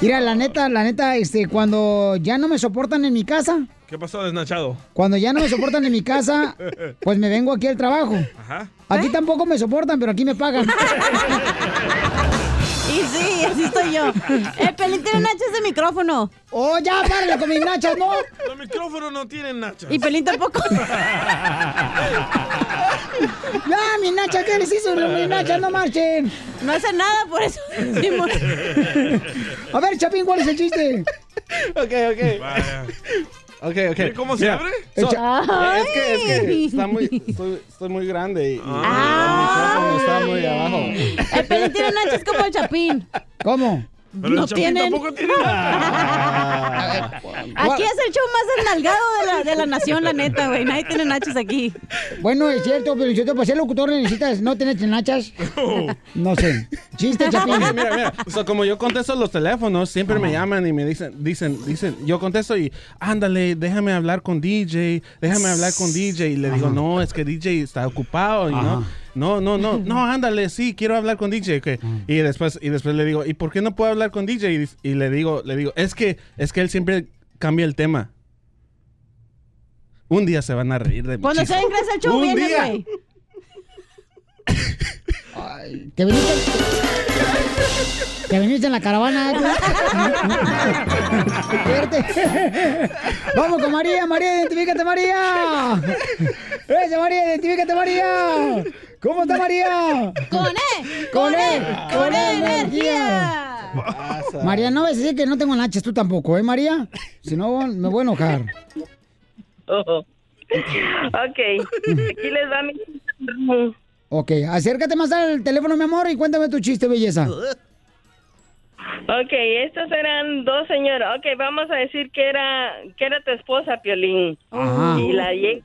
Mira, la neta, la neta, este, cuando ya no me soportan en mi casa, ¿Qué pasó, desnachado? cuando ya no me soportan en mi casa, (laughs) pues me vengo aquí al trabajo. Ajá. Aquí tampoco me soportan, pero aquí me pagan. (laughs) Y sí, así estoy yo. Eh, Pelín tiene nachas de micrófono. Oh, ya, párale con mis nachas, ¿no? Los micrófonos no tienen nachas. Y Pelín tampoco. Ya, mis nachas, ¿qué les hizo mis nachas? No marchen. No hace nada, por eso decimos. A ver, Chapín, ¿cuál es el chiste? Ok, ok. Vaya. Ok, ok. ¿Ve cómo se Mira, abre? so- es que, es que está muy, estoy, estoy muy grande y, y Ah. el micrófono está muy abajo. El Pelín tiene nachas como el Chapín. ¿Cómo? Pero no el tienen. tampoco tiene nada. Aquí es el show más enalgado de la, de la nación, la neta, güey. Nadie tiene nachas aquí. Bueno, es cierto, pero yo para ser locutor necesitas no tener nachas. No sé. Chiste, (laughs) Chapín. Mira, mira, mira. So, como yo contesto los teléfonos, siempre me llaman y me dicen, dicen, dicen, yo contesto y, ándale, déjame hablar con DJ, déjame hablar con DJ. Y le digo, no, es que DJ está ocupado y no. No, no, no, (laughs) no, ándale, sí, quiero hablar con DJ. ok. Y después, y después le digo, ¿y por qué no puedo hablar con DJ? Y, y le digo, le digo, es que, es que él siempre cambia el tema. Un día se van a reír de mi Cuando se ingresa el show, Un viene, día. güey. ¿Te viniste? ¿Te viniste en la caravana? Espérate. Vamos con María. María, identifícate, María. Esa María, identifícate, María. ¿Cómo está María? Con E. Con E. Con E energía. María, no ves decir que no tengo nachas tú tampoco, ¿eh, María? Si no, me voy a enojar. Oh. Ok, aquí les va mi... Ok, acércate más al teléfono, mi amor, y cuéntame tu chiste, belleza. Ok, estos eran dos señoras. Ok, vamos a decir que era que era tu esposa, Piolín. Ajá. Y la lle-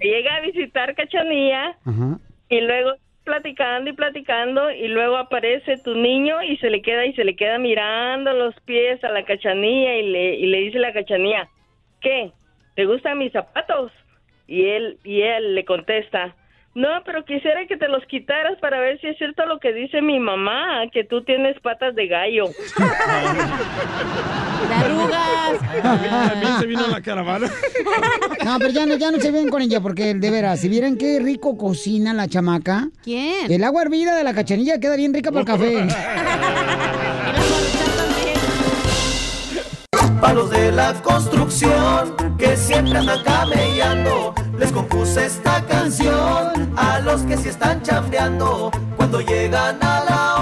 llega a visitar Cachanilla Ajá. Y luego platicando y platicando y luego aparece tu niño y se le queda y se le queda mirando los pies a la Cachanilla y le, y le dice la Cachanilla, ¿qué? ¿Te gustan mis zapatos? Y él y él le contesta, no, pero quisiera que te los quitaras para ver si es cierto lo que dice mi mamá, que tú tienes patas de gallo. (laughs) De arrugas. También se vino la caravana. No, pero ya no, ya no se ven con ella, porque de veras, si vieran qué rico cocina la chamaca. ¿Quién? El agua hervida de la cachanilla queda bien rica para el café. (laughs) Palos de la construcción que siempre andan camellando. Les compuse esta canción a los que sí están chambeando cuando llegan a la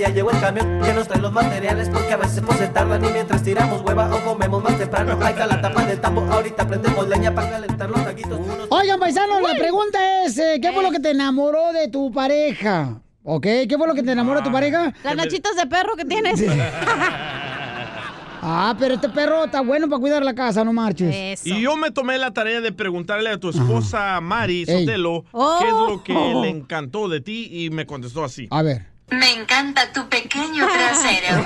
ya llegó el camión que nos trae los materiales porque a veces pues se tardan y mientras tiramos hueva o comemos más temprano. Ahí está la tapa del tambo. Ahorita prendemos leña para calentar los taquitos. Unos Oigan, paisanos, la pregunta es, eh, ¿qué fue lo que te enamoró de tu pareja? ¿Ok? ¿Qué fue lo que te enamoró de tu pareja? Las nachitas de perro que tienes. (laughs) Ah, pero este perro está bueno para cuidar la casa, no marches. Y yo me tomé la tarea de preguntarle a tu esposa Mari Ey. Sotelo Oh. qué es lo que le encantó de ti y me contestó así. A ver. Me encanta tu pequeño trasero.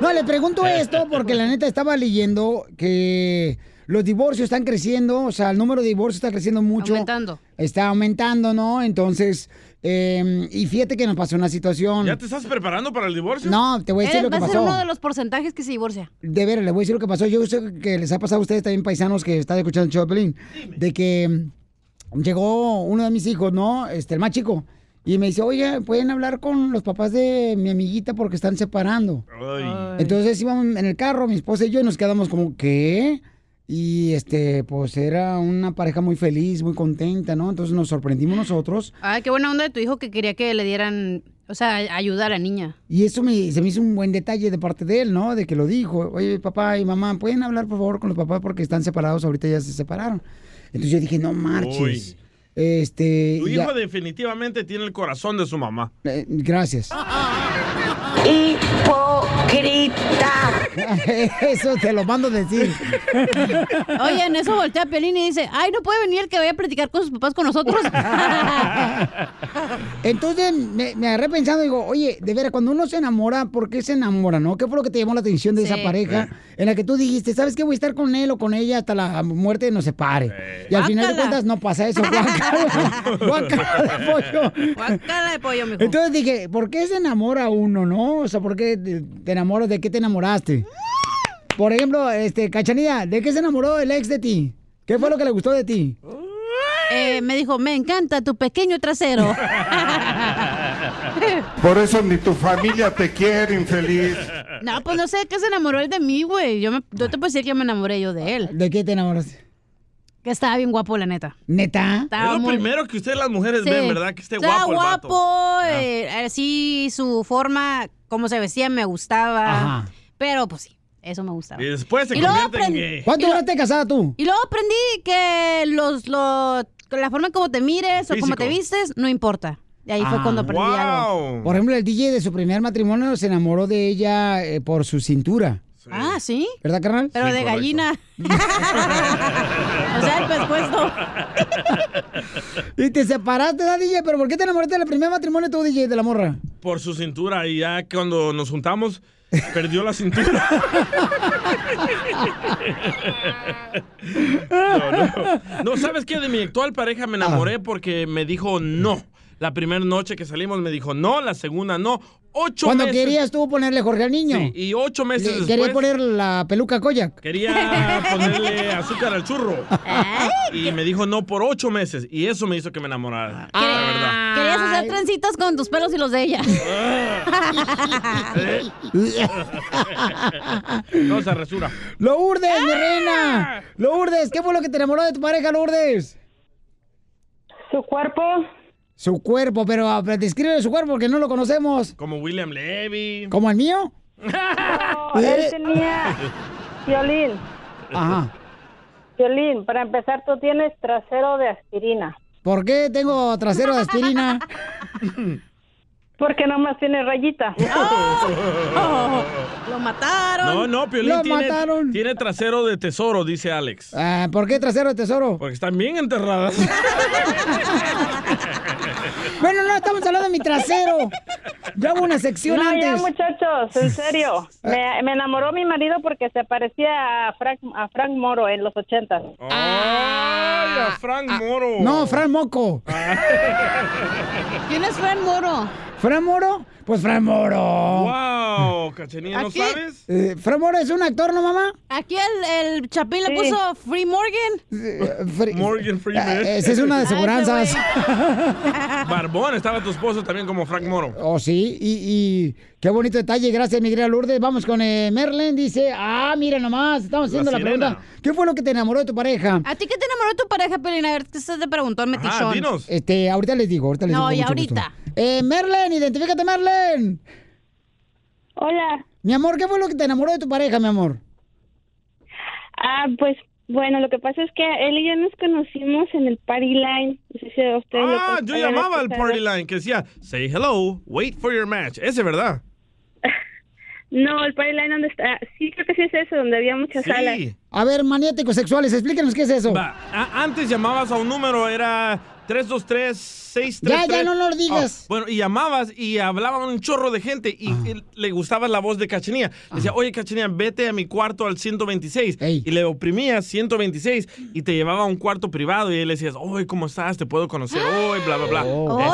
No, le pregunto esto porque la neta estaba leyendo que los divorcios están creciendo, o sea, el número de divorcios está creciendo mucho. Aumentando. Está aumentando, ¿no? Entonces, eh, y fíjate que nos pasó una situación. ¿Ya te estás preparando para el divorcio? No, te voy a decir Eh, lo que va a ser pasó. uno de los porcentajes que se divorcia. De veras, le voy a decir lo que pasó. Yo sé que les ha pasado a ustedes también, paisanos, que están escuchando el show de Pelín, de que llegó uno de mis hijos, ¿no? Este, el más chico. Y me dice, oye, ¿pueden hablar con los papás de mi amiguita porque están separando? Entonces íbamos en el carro, mi esposa y yo, y nos quedamos como, ¿qué? Y este, pues era una pareja muy feliz, muy contenta, ¿no? Entonces nos sorprendimos nosotros. Ay, qué buena onda de tu hijo que quería que le dieran, o sea, ayuda a la niña. Y eso me, se me hizo un buen detalle de parte de él, ¿no? De que lo dijo. Oye, papá y mamá, ¿pueden hablar por favor con los papás porque están separados? Ahorita ya se separaron. Entonces yo dije, no marches. Uy. Este. Tu ya- hijo definitivamente tiene el corazón de su mamá. eh, gracias. (laughs) Hipócrita. (laughs) Eso te lo mando a decir. Oye, en eso voltea a Pelín y dice, ay, no puede venir el que vaya a platicar con sus papás con nosotros. (laughs) Entonces me, me agarré pensando, digo, oye, de veras, cuando uno se enamora, ¿por qué se enamora, no? ¿Qué fue lo que te llamó la atención de Sí. esa pareja en la que tú dijiste, ¿sabes qué? Voy a estar con él o con ella hasta la muerte nos separe. Y al final de cuentas no pasa eso. (laughs) Guácala, guácala de pollo. Guácala de pollo, mijo. Entonces dije, ¿por qué se enamora uno, no? O sea, ¿por qué te te enamoras? ¿De qué te enamoraste? Por ejemplo, este, Cachanilla, ¿de qué se enamoró el ex de ti? ¿Qué fue lo que le gustó de ti? Eh, me dijo, me encanta tu pequeño trasero. (laughs) Por eso ni tu familia te quiere, infeliz. no, pues no sé qué se enamoró él de mí, güey. Yo, me- yo te puedo decir que me enamoré yo de él. ¿De qué te enamoraste? Que estaba bien guapo, la neta. ¿Neta? Estaba es lo muy- primero que ustedes las mujeres Sí. ven, ¿verdad? Que esté Estaba guapo el vato. guapo, eh, así su forma, cómo se vestía, me gustaba. Ajá. Pero pues sí, eso me gustaba. Y después se Y luego convierte en aprendí- gay. ¿Cuánto duraste casada tú? Y luego aprendí que los, los, la forma como te mires o como te vistes no importa. Y ahí fue Ah. cuando aprendí algo. Por ejemplo, el DJ de su primer matrimonio se enamoró de ella eh, por su cintura. Ah, sí. ¿Verdad, carnal? Pero de gallina. (laughs) (laughs) o sea, el pescuezo. (laughs) Y te separaste, ¿verdad, DJ? ¿Pero por qué te enamoraste del primer matrimonio tú, DJ, de la morra? Por su cintura y ya cuando nos juntamos, perdió la cintura. No, no. No, ¿sabes qué? De mi actual pareja me enamoré porque me dijo no. La primera noche que salimos me dijo no, la segunda no. Ocho Cuando meses. querías tú ponerle Jorge al niño. Sí, y ocho meses Le- después Quería poner la peluca Koyak. quería ponerle azúcar al churro. Y me dijo no por ocho meses. Y eso me hizo que me enamorara. La verdad. Querías hacer trencitas con tus pelos y los de ella. (laughs) No se resura. Lourdes, ¡Ah! mi reina. Lourdes, ¿qué fue lo que te enamoró de tu pareja, Lourdes? Su cuerpo. Su cuerpo, pero ah, describe su cuerpo porque no lo conocemos. Como William Levy. ¿Como el mío? No, él tenía violín. Ajá. Violín, para empezar, tú tienes trasero de aspirina. ¿Por qué tengo trasero de aspirina? (laughs) Porque nomás tiene rayita. (laughs) Lo mataron. No, no, Piolín Lo tiene, mataron. tiene trasero de tesoro, dice Alex. Ah, ¿Por qué trasero de tesoro? Porque están bien enterradas. (laughs) Bueno, no, estamos hablando de mi trasero. Yo hago una sección no, ya, antes. muchachos, en serio. (laughs) Me, me enamoró mi marido porque se parecía a Frank, a Frank Moro en los ochentas. ¡Ay, a Frank Moro! No, Fran Moco. ¿Quién es Fran Moro? ¿Fran Moro? Pues Fran Moro. ¡Wow! (laughs) ¿Cachenía no Aquí- sabes? Eh, ¿Fran Moro es un actor, no, mamá? Aquí el, el Chapín le puso Free Morgan. Eh, Fre- Morgan Freeman. Eh, Esa es una de (laughs) seguranzas. (laughs) Barbón, estaba tu esposo también como Frank Moro. Oh, sí, y, y qué bonito detalle. Gracias, mi querida Lourdes. Vamos con eh, Merlin. Dice, ah, mira nomás, estamos haciendo la, pregunta. ¿Qué fue lo que te enamoró de tu pareja? ¿A ti qué te enamoró tu pareja, Pelín? A ver, ¿qué se te preguntó el metichón? dinos. Este, ahorita les digo, ahorita les No, digo. y con mucho ahorita. gusto. Eh, Merlin, identifícate, Merlin. Hola. Mi amor, ¿qué fue lo que te enamoró de tu pareja, mi amor? Ah, pues bueno, lo que pasa es que él y yo nos conocimos en el Party Line. No sé si a ustedes lo Ah, con- yo llamaba al party line que decía, say hello, wait for your match. Ese, ¿verdad? (laughs) No, el Party Line donde está. Sí, creo que sí es eso, donde había muchas salas. Sí. A ver, maniáticos sexuales, explíquenos qué es eso. Va, antes llamabas a un número, era 323-633. Ya, ya, no lo digas. Oh, bueno, y llamabas y hablaba un chorro de gente y, y le gustaba la voz de Cachenía. Decía, oye, Cachenía, vete a mi cuarto al 126. Y le oprimías 126 y te llevaba a un cuarto privado y él le decías, oye, ¿cómo estás? Te puedo conocer hoy, bla, bla, bla.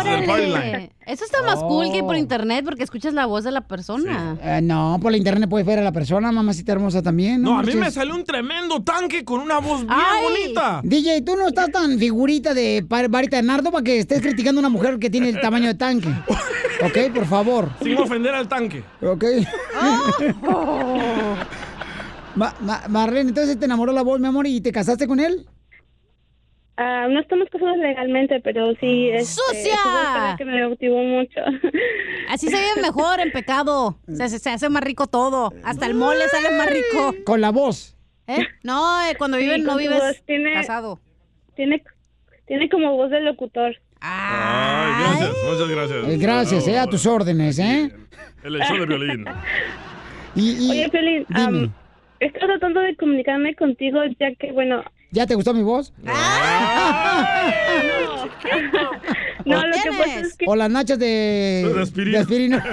Ese es el party line. Eso está más cool que por internet porque escuchas la voz de la persona. Eh, no, por la internet puedes ver a la persona, mamacita hermosa también. No, a mí me salió un tremendo tanque con una voz bien Ay. bonita. DJ, tú no estás tan figurita de varita de nardo para que estés criticando a una mujer que tiene el tamaño de tanque. (laughs) Ok, por favor. Sin ofender al tanque. Ok. (laughs) Ma- ma- Marlene, entonces te enamoró la voz, mi amor, y te casaste con él. Ah, no estamos casados legalmente, pero sí. Este, ¡Sucia! eso fue algo que me cautivó mucho. (laughs) Así se ve mejor en pecado. Se, se- se hace más rico todo. Hasta el mole sale más rico. Con la voz. ¿Eh? No, eh, cuando Sí, viven, no vives voz. Tiene- casado. Tiene, tiene como voz de locutor. Ay, gracias, muchas gracias. Eh, gracias, eh, a tus órdenes, ¿eh? El show de violín. (laughs) Oye, Piolín, am, estoy tratando de comunicarme contigo ya que, bueno... ¿Ya te gustó mi voz? (laughs) No, lo que pasa es que... O las nachas de, De aspirina. de aspirina.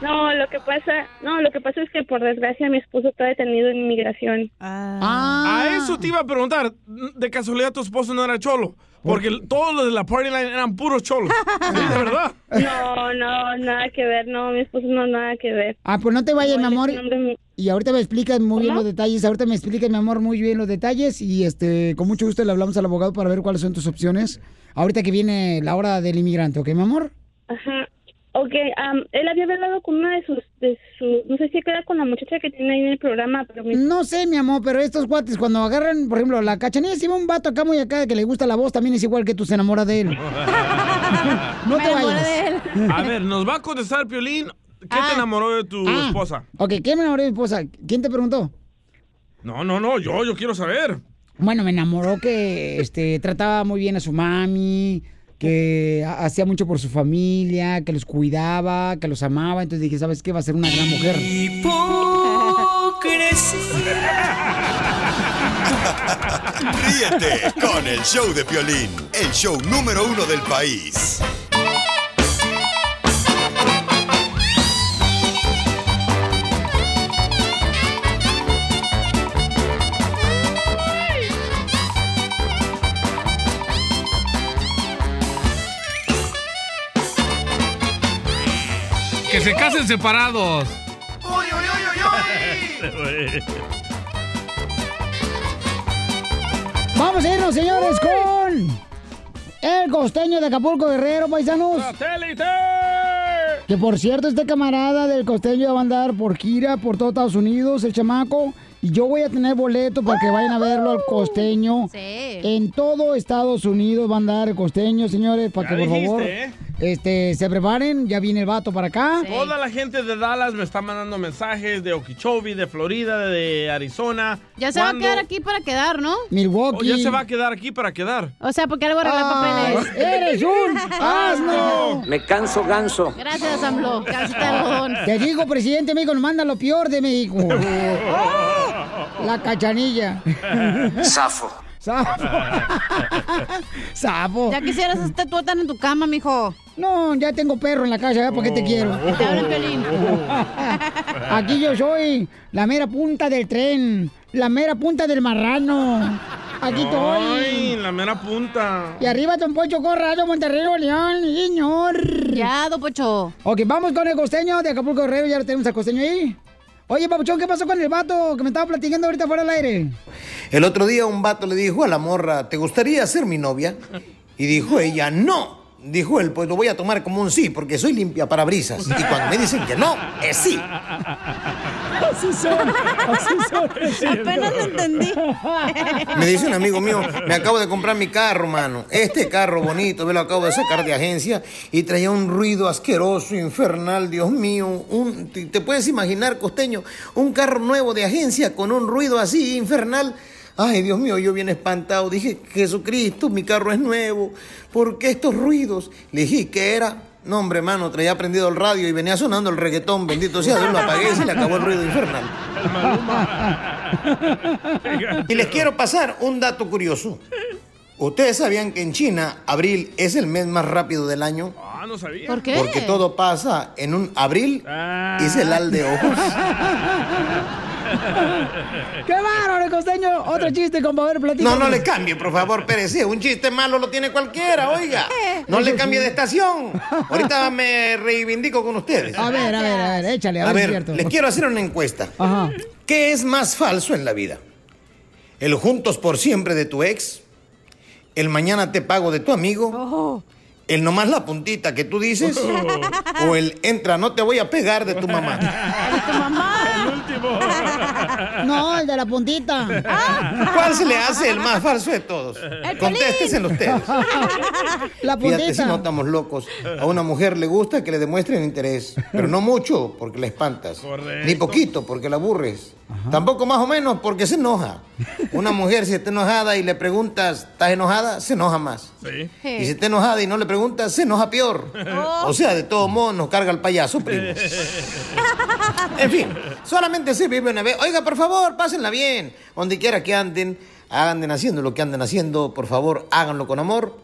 No, lo que pasa... No, lo que pasa es que, por desgracia, mi esposo está detenido en inmigración. A eso te iba a preguntar. De casualidad tu esposo no era cholo. Porque todos los de la party line eran puros cholos. (laughs) Sí, de verdad. No, no, nada que ver. No, mi esposo no, nada que ver. Ah, pues no te vayas, mi amor. Y ahorita me explicas muy bien los detalles. Ahorita me explicas, mi amor, muy bien los detalles. Y este, con mucho gusto le hablamos al abogado para ver cuáles son tus opciones. Ahorita que viene la hora del inmigrante, ¿ok, mi amor? Ajá. Ok, am, él había hablado con una de sus, de su, no sé si queda con la muchacha que tiene ahí en el programa, pero mi... No sé, mi amor, pero estos cuates cuando agarran, por ejemplo, la cachanilla, si va un vato acá muy acá que le gusta la voz, también es igual que tú se enamora de él. (laughs) (laughs) No te vayas. A ver, nos va a contestar Piolín. ¿Qué Ah. te enamoró de tu Ah. esposa? Ok, ¿qué me enamoró de mi esposa? ¿Quién te preguntó? No, no, no, yo, yo quiero saber. Bueno, me enamoró que este, trataba muy bien a su mami, que ha- hacía mucho por su familia, que los cuidaba, que los amaba. Entonces dije, ¿sabes qué? Va a ser una gran mujer. (laughs) Ríete con el show de Piolín, el show número uno del país. Que se casen separados. Vamos a irnos, señores, con el costeño de Acapulco Guerrero, paisanos. Que por cierto, este camarada del costeño va a andar por gira por todo Estados Unidos, el chamaco. Y yo voy a tener boleto para que vayan a verlo al costeño. En todo Estados Unidos va a andar el costeño, señores, para Ya que por dijiste, favor ¿eh? Este, se preparen. Ya viene el vato para acá. Toda la gente de Dallas me está mandando mensajes de Okeechobee, de Florida, de Arizona. Ya se va a quedar aquí para quedar, ¿no? Milwaukee. O ya se va a quedar aquí para quedar. O sea, porque algo arregla Ay, papeles. eres un asno. Me canso ganso. Gracias, AMLO. Te digo, presidente México, nos manda lo peor de México. (laughs) La cachanilla. Zafo. Sapo. (laughs) Sapo. Ya quisieras este tuétano en tu cama, mijo. No, ya tengo perro en la casa, ¿ya? ¿Por qué te quiero? Te hablan, Piolín. (laughs) Aquí yo soy la mera punta del tren, la mera punta del marrano. Aquí estoy. Ay, la mera punta. Y arriba Don Pocho Corrado, Monterrey, León, señor. Ya, Don Pocho. Ok, vamos con el costeño de Acapulco Guerrero, ya lo tenemos al costeño ahí. Oye, Papuchón, ¿qué pasó con el vato que me estaba platicando ahorita fuera del aire? El otro día un vato le dijo a la morra, ¿te gustaría ser mi novia? Y dijo ella, no. Dijo él, pues lo voy a tomar como un sí, porque soy limpia para brisas. Y cuando me dicen que no, es sí. Así son, así son. Apenas lo entendí. Me dice un amigo mío, me acabo de comprar mi carro, mano. Este carro bonito, me lo acabo de sacar de agencia y traía un ruido asqueroso, infernal, Dios mío. Un, te, puedes imaginar, costeño, un carro nuevo de agencia con un ruido así, infernal. Ay, Dios mío, yo bien espantado. Dije, Jesucristo, mi carro es nuevo. ¿Por qué estos ruidos? Le dije, ¿qué era? No, hombre, mano, traía prendido el radio y venía sonando el reggaetón. Bendito sea Dios, lo apagué y se le acabó el ruido infernal. (laughs) Y les quiero pasar un dato curioso. ¿Ustedes sabían que en China abril es el mes más rápido del año? Ah, no sabía. ¿Por qué? Porque todo pasa en un abril y celal de ojos. (laughs) (laughs) ¡Qué bárbaro, costeño! Otro chiste, compadre, platica. No, no le cambie, por favor, Pérez. Un chiste malo lo tiene cualquiera, oiga. (laughs) No le cambie de estación. Ahorita me reivindico con ustedes. A ver, a ver, a ver, échale, a, A ver, les quiero hacer una encuesta. ¿Qué es más falso en la vida? ¿El juntos por siempre de tu ex? ¿El mañana te pago de tu amigo? ¿El nomás la puntita que tú dices? (laughs) ¿O el entra, no te voy a pegar de tu mamá? Tu mamá. El de la puntita. ¿Cuál se le hace el más falso de todos? Contésteselo ustedes. La Fíjate si puntita. no estamos locos. A una mujer le gusta que le demuestren interés, pero no mucho porque la espantas. Ni poquito porque la aburres. Tampoco más o menos porque se enoja. Una mujer si está enojada y le preguntas, ¿estás enojada? Se enoja más. Sí. Y si está enojada y no le preguntas, se enoja peor. O sea, de todo modo nos carga el payaso, primo. (laughs) En fin, solamente se vive una vez. Oiga, por favor, pásenla bien. Donde quiera que anden, anden haciendo lo que anden haciendo, por favor, háganlo con amor.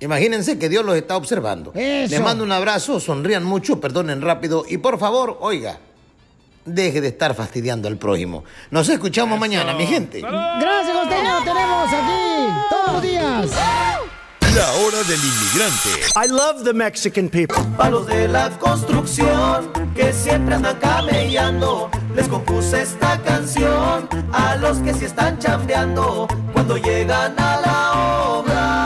Imagínense que Dios los está observando. Eso. Les mando un abrazo, sonrían mucho, perdonen rápido y por favor, oiga, deje de estar fastidiando al prójimo. Nos escuchamos mañana, mi gente. Gracias, Costeño. Tenemos aquí todos los días. La hora del inmigrante. I love the Mexican people. A los de la construcción que siempre andan camellando, les compuse esta canción. A los que sí están chambeando cuando llegan a la obra.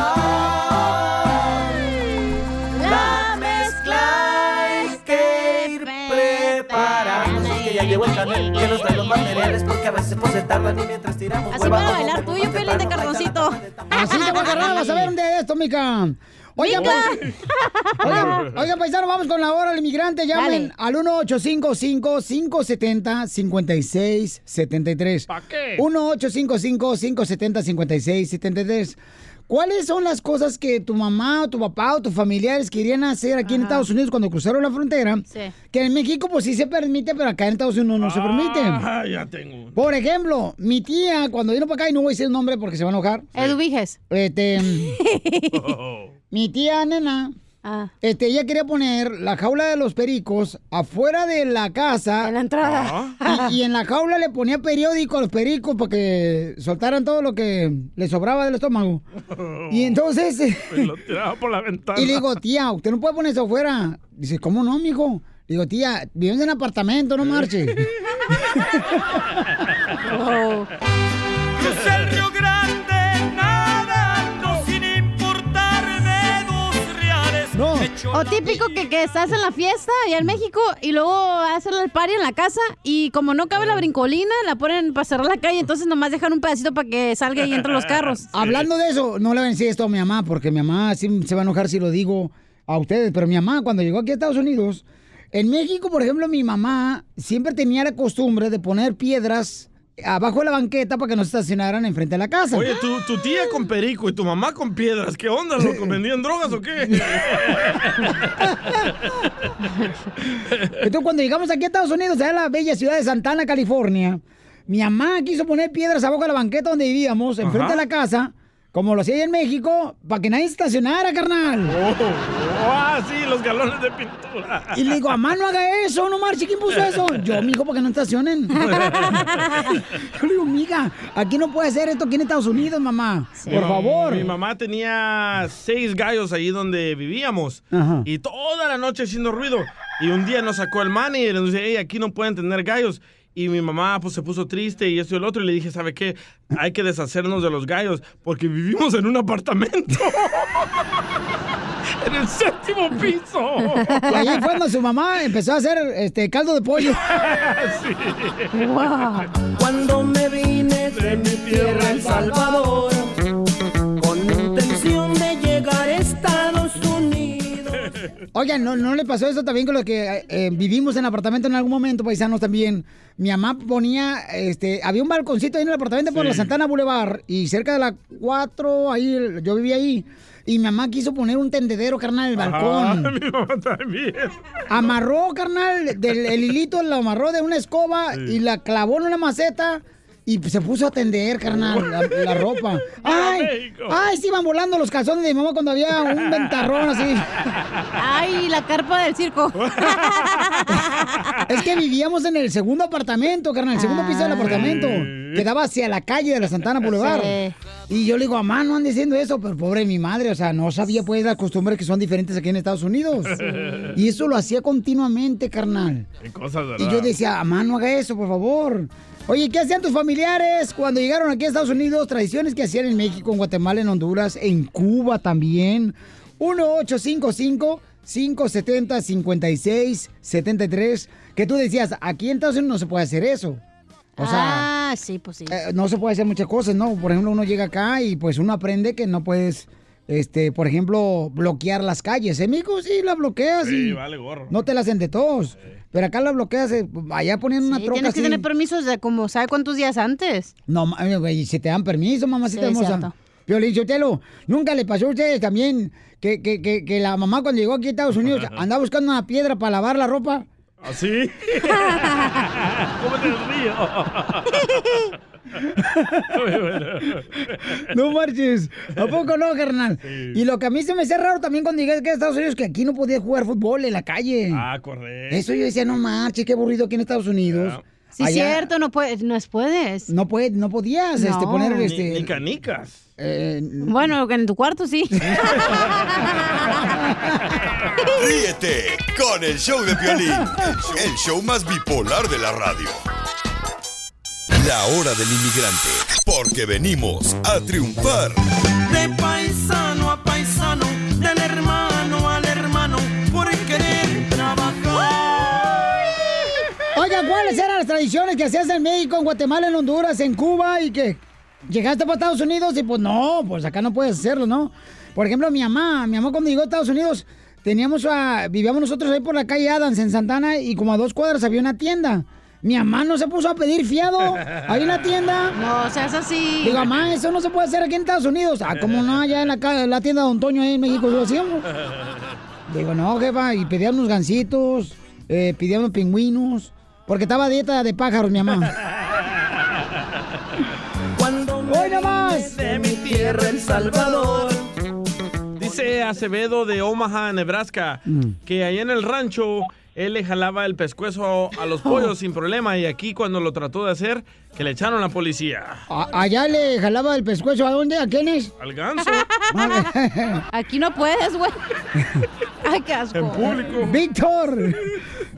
Materiales porque a veces pues se tardan y mientras tiramos. Así para bailar tuyo, Piolín de cartoncito. Así te voy a agarrar, vas a ver un día de esto, mica. Oigan, pues- oigan, (laughs) oigan, paisano, vamos con la hora del inmigrante. Llamen al 1-855-570-5673. ¿Pa qué? 1-855-570-5673. ¿Cuáles son las cosas que tu mamá o tu papá o tus familiares querían hacer aquí en Estados Unidos cuando cruzaron la frontera? Sí. Que en México pues sí se permite, pero acá en Estados Unidos no se permite. Ah, ya tengo. Por ejemplo, mi tía, cuando vino para acá, y no voy a decir el nombre porque se va a enojar. Eduviges. Este, (laughs) mi tía nena, Ah. este, ella quería poner la jaula de los pericos afuera de la casa. En la entrada. Y, y en la jaula le ponía periódico a los pericos para que soltaran todo lo que le sobraba del estómago. Y entonces, (laughs) Pues lo tiraba por la ventana. y le digo, tía, usted no puede poner eso afuera. Dice, ¿cómo no, mijo? Le digo, tía, vives en apartamento, no marche. Crucé (laughs) (laughs) O típico que, que estás en la fiesta allá en México y luego hacen el party en la casa y como no cabe la brincolina, la ponen para cerrar la calle, entonces nomás dejan un pedacito para que salga y entren los carros. Hablando de eso, no le voy a decir esto a mi mamá, porque mi mamá sí se va a enojar si lo digo a ustedes, pero mi mamá cuando llegó aquí a Estados Unidos, en México, por ejemplo, mi mamá siempre tenía la costumbre de poner piedras abajo de la banqueta para que no se estacionaran enfrente de la casa. Oye, tu, tu tía con perico y tu mamá con piedras, ¿qué onda? ¿Loco? ¿Vendían drogas o qué? (laughs) Entonces, cuando llegamos aquí a Estados Unidos, a la bella ciudad de Santana, California, mi mamá quiso poner piedras abajo de la banqueta donde vivíamos, enfrente Ajá. de la casa, como lo hacía en México, para que nadie se estacionara, carnal. Oh, ah, sí, los galones de pintura. Y le digo, mamá, no haga eso, no marche, ¿quién puso eso? Yo, mijo, para que no estacionen. (laughs) Yo le digo, mija, aquí no puede hacer esto aquí en Estados Unidos, mamá. Por favor. Mi mamá tenía seis gallos ahí donde vivíamos. Ajá. Y toda la noche haciendo ruido. Y un día nos sacó el manager y nos dice, hey, aquí no pueden tener gallos. Y mi mamá pues se puso triste y esto y el otro. Y le dije, ¿sabe qué? Hay que deshacernos de los gallos porque vivimos en un apartamento. (laughs) en el séptimo piso. Y ahí fue cuando su mamá empezó a hacer este caldo de pollo. (laughs) Cuando me vine de mi tierra, El Salvador, Oigan, ¿no, ¿no le pasó eso también con los que eh, vivimos en apartamento en algún momento, paisanos también? Mi mamá ponía, este, había un balconcito ahí en el apartamento por la Santana Boulevard y cerca de la 4, ahí, yo vivía ahí. Y mi mamá quiso poner un tendedero, carnal, en el balcón. Ah, (laughs) mi mamá también. Amarró, carnal, del, el hilito lo amarró de una escoba y la clavó en una maceta y se puso a tender, carnal, la, la (laughs) ropa. ¡Ay! ¡Ay! Se iban volando los calzones de mi mamá cuando había un ventarrón así. ¡Ay! La carpa del circo. (laughs) Es que vivíamos en el segundo apartamento, carnal, el segundo piso del apartamento. Que daba hacia la calle de la Santana Boulevard. Sí. Y yo le digo, mamá, no ande diciendo eso, pero pobre mi madre, o sea, no sabía pues las costumbres que son diferentes aquí en Estados Unidos. Y eso lo hacía continuamente, carnal. Qué cosas, Y yo decía, mamá, no haga eso, por favor. Oye, ¿qué hacían tus familiares cuando llegaron aquí a Estados Unidos? Tradiciones que hacían en México, en Guatemala, en Honduras, en Cuba también. 1-855-570-5673. Que tú decías, aquí en Estados Unidos no se puede hacer eso. O sea, ah, sí, pues sí. eh, no se puede hacer muchas cosas, ¿no? Por ejemplo, uno llega acá y pues uno aprende que no puedes, este, por ejemplo, bloquear las calles. En México sí la bloqueas Sí, y vale gorro. no te la hacen de todos. Pero acá la bloqueas, eh, allá poniendo una Sí, troca tienes que así. tener permisos de como, ¿sabe cuántos días antes? No, ma- güey, si te dan permiso, mamacita Sí, hermosa. cierto. Piolín Sotelo, ¿nunca le pasó a ustedes también que, que, que, que la mamá cuando llegó aquí a Estados Unidos (laughs) andaba buscando una piedra para lavar la ropa? ¿Así? (laughs) ¿Cómo te río? (laughs) No marches. ¿A poco no, carnal? Y lo que a mí se me hace raro también cuando llegué aquí a Estados Unidos, que aquí no podía jugar fútbol en la calle. Ah, correcto. Eso yo decía, no marches, qué aburrido aquí en Estados Unidos. Sí, Allá cierto, no puedes, no es- puedes. No, puede, no podías este, No. poner Ni- este... Ni canicas. Eh, Bueno, en tu cuarto sí. (laughs) Ríete con el show de Piolín, el show, más bipolar de la radio. La hora del inmigrante, porque venimos a triunfar. De paisano a paisano, del hermano al hermano, por querer trabajar. Oiga, ¿cuáles eran las tradiciones que hacías en México, en Guatemala, en Honduras, en Cuba y que llegaste para Estados Unidos y pues no, pues acá no puedes hacerlo, ¿no? Por ejemplo, mi mamá, mi mamá cuando llegó a Estados Unidos, teníamos a, vivíamos nosotros ahí por la calle Adams en Santana y como a dos cuadras había una tienda. Mi mamá no se puso a pedir fiado. Hay una tienda. No seas así. Digo, mamá, eso no se puede hacer aquí en Estados Unidos. Ah, como no, allá en la, tienda de Don Toño ahí en México lo hacíamos. Digo, no, jefa, y pedía unos gancitos, eh, pedía unos pingüinos, porque estaba dieta de pájaros, mi mamá. Tierra, El Salvador. Dice Acevedo de Omaha, Nebraska, Mm. que allá en el rancho él le jalaba el pescuezo a los pollos sin problema y aquí cuando lo trató de hacer, que le echaron la policía. A- allá le jalaba el pescuezo, ¿a dónde? ¿A quiénes? Al ganso. (laughs) Aquí no puedes, güey. (laughs) Ay, qué asco. En público. Víctor,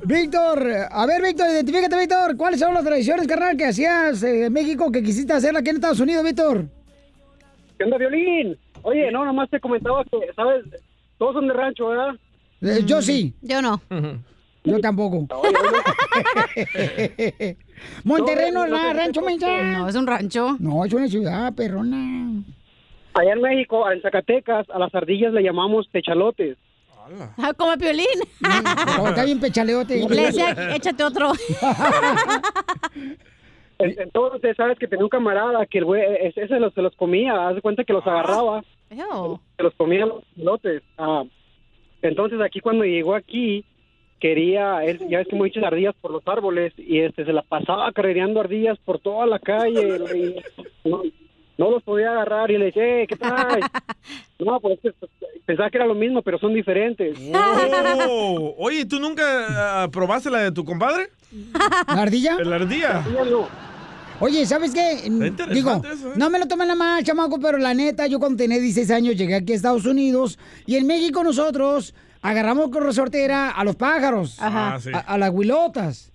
Víctor, a ver, Víctor, identifícate, Víctor. ¿Cuáles son las tradiciones, carnal, que hacías en México que quisiste hacer aquí en Estados Unidos, Víctor? ¿Qué onda, Violín? Oye, no, nomás te comentaba que, ¿sabes? Todos son de rancho, ¿verdad? Eh, yo sí. Yo no. Yo tampoco. (laughs) Monterrey no es nada, rancho, mensa. No, es un rancho. No, es una ciudad, perrona. Allá en México, en Zacatecas, a las ardillas le llamamos techalotes. Ah, como piolín. No, está bien pechaleote. Le decía, échate otro. (laughs) En- Entonces, sabes que tenía un camarada que el güey, es- ese los, se los comía, haz de cuenta que los agarraba, Ew. se los comía los lotes. Ah, entonces, aquí cuando llegó aquí, quería, él, ya ves que muchas ardillas por los árboles, y este se la pasaba carrereando ardillas por toda la calle, y no, los podía agarrar, y le dije, "Eh, ¿qué traes? (laughs) no, pues es que pensaba que era lo mismo, pero son diferentes. Oh, Oye, ¿tú nunca ah, probaste la de tu compadre? ¿La ardilla? La ardilla. Oye, ¿sabes qué? interesante Digo, eso, ¿eh? no me lo tomen la mal, chamaco, pero la neta, yo cuando tenía 16 años llegué aquí a Estados Unidos y en México nosotros agarramos con resortera a los pájaros, Ajá. Ah, sí. a, a las huilotas.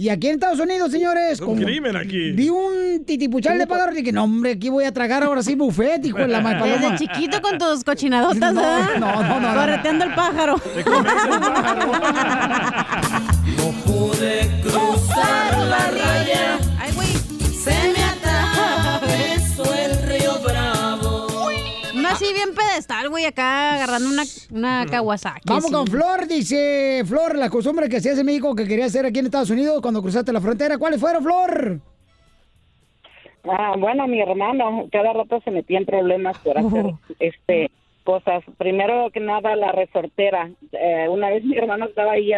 Y aquí en Estados Unidos, señores, Es un crimen aquí. vi un titipuchal de pájaros y dije, no, hombre, aquí voy a tragar ahora sí buffet, hijo de la paloma. Desde chiquito con tus cochinadotas, No, ¿verdad? no, no, no. Correteando el pájaro. Pude cruzar la raya. Pedestal, güey, acá agarrando una, una Kawasaki. Vamos sí. con Flor, dice Flor, la costumbre que hacías en México que querías hacer aquí en Estados Unidos cuando cruzaste la frontera. ¿Cuáles fueron, Flor? Ah, bueno, mi hermano cada rato se metía en problemas por (laughs) hacer este cosas. Primero que nada, la resortera. Eh, una vez mi hermano estaba ahí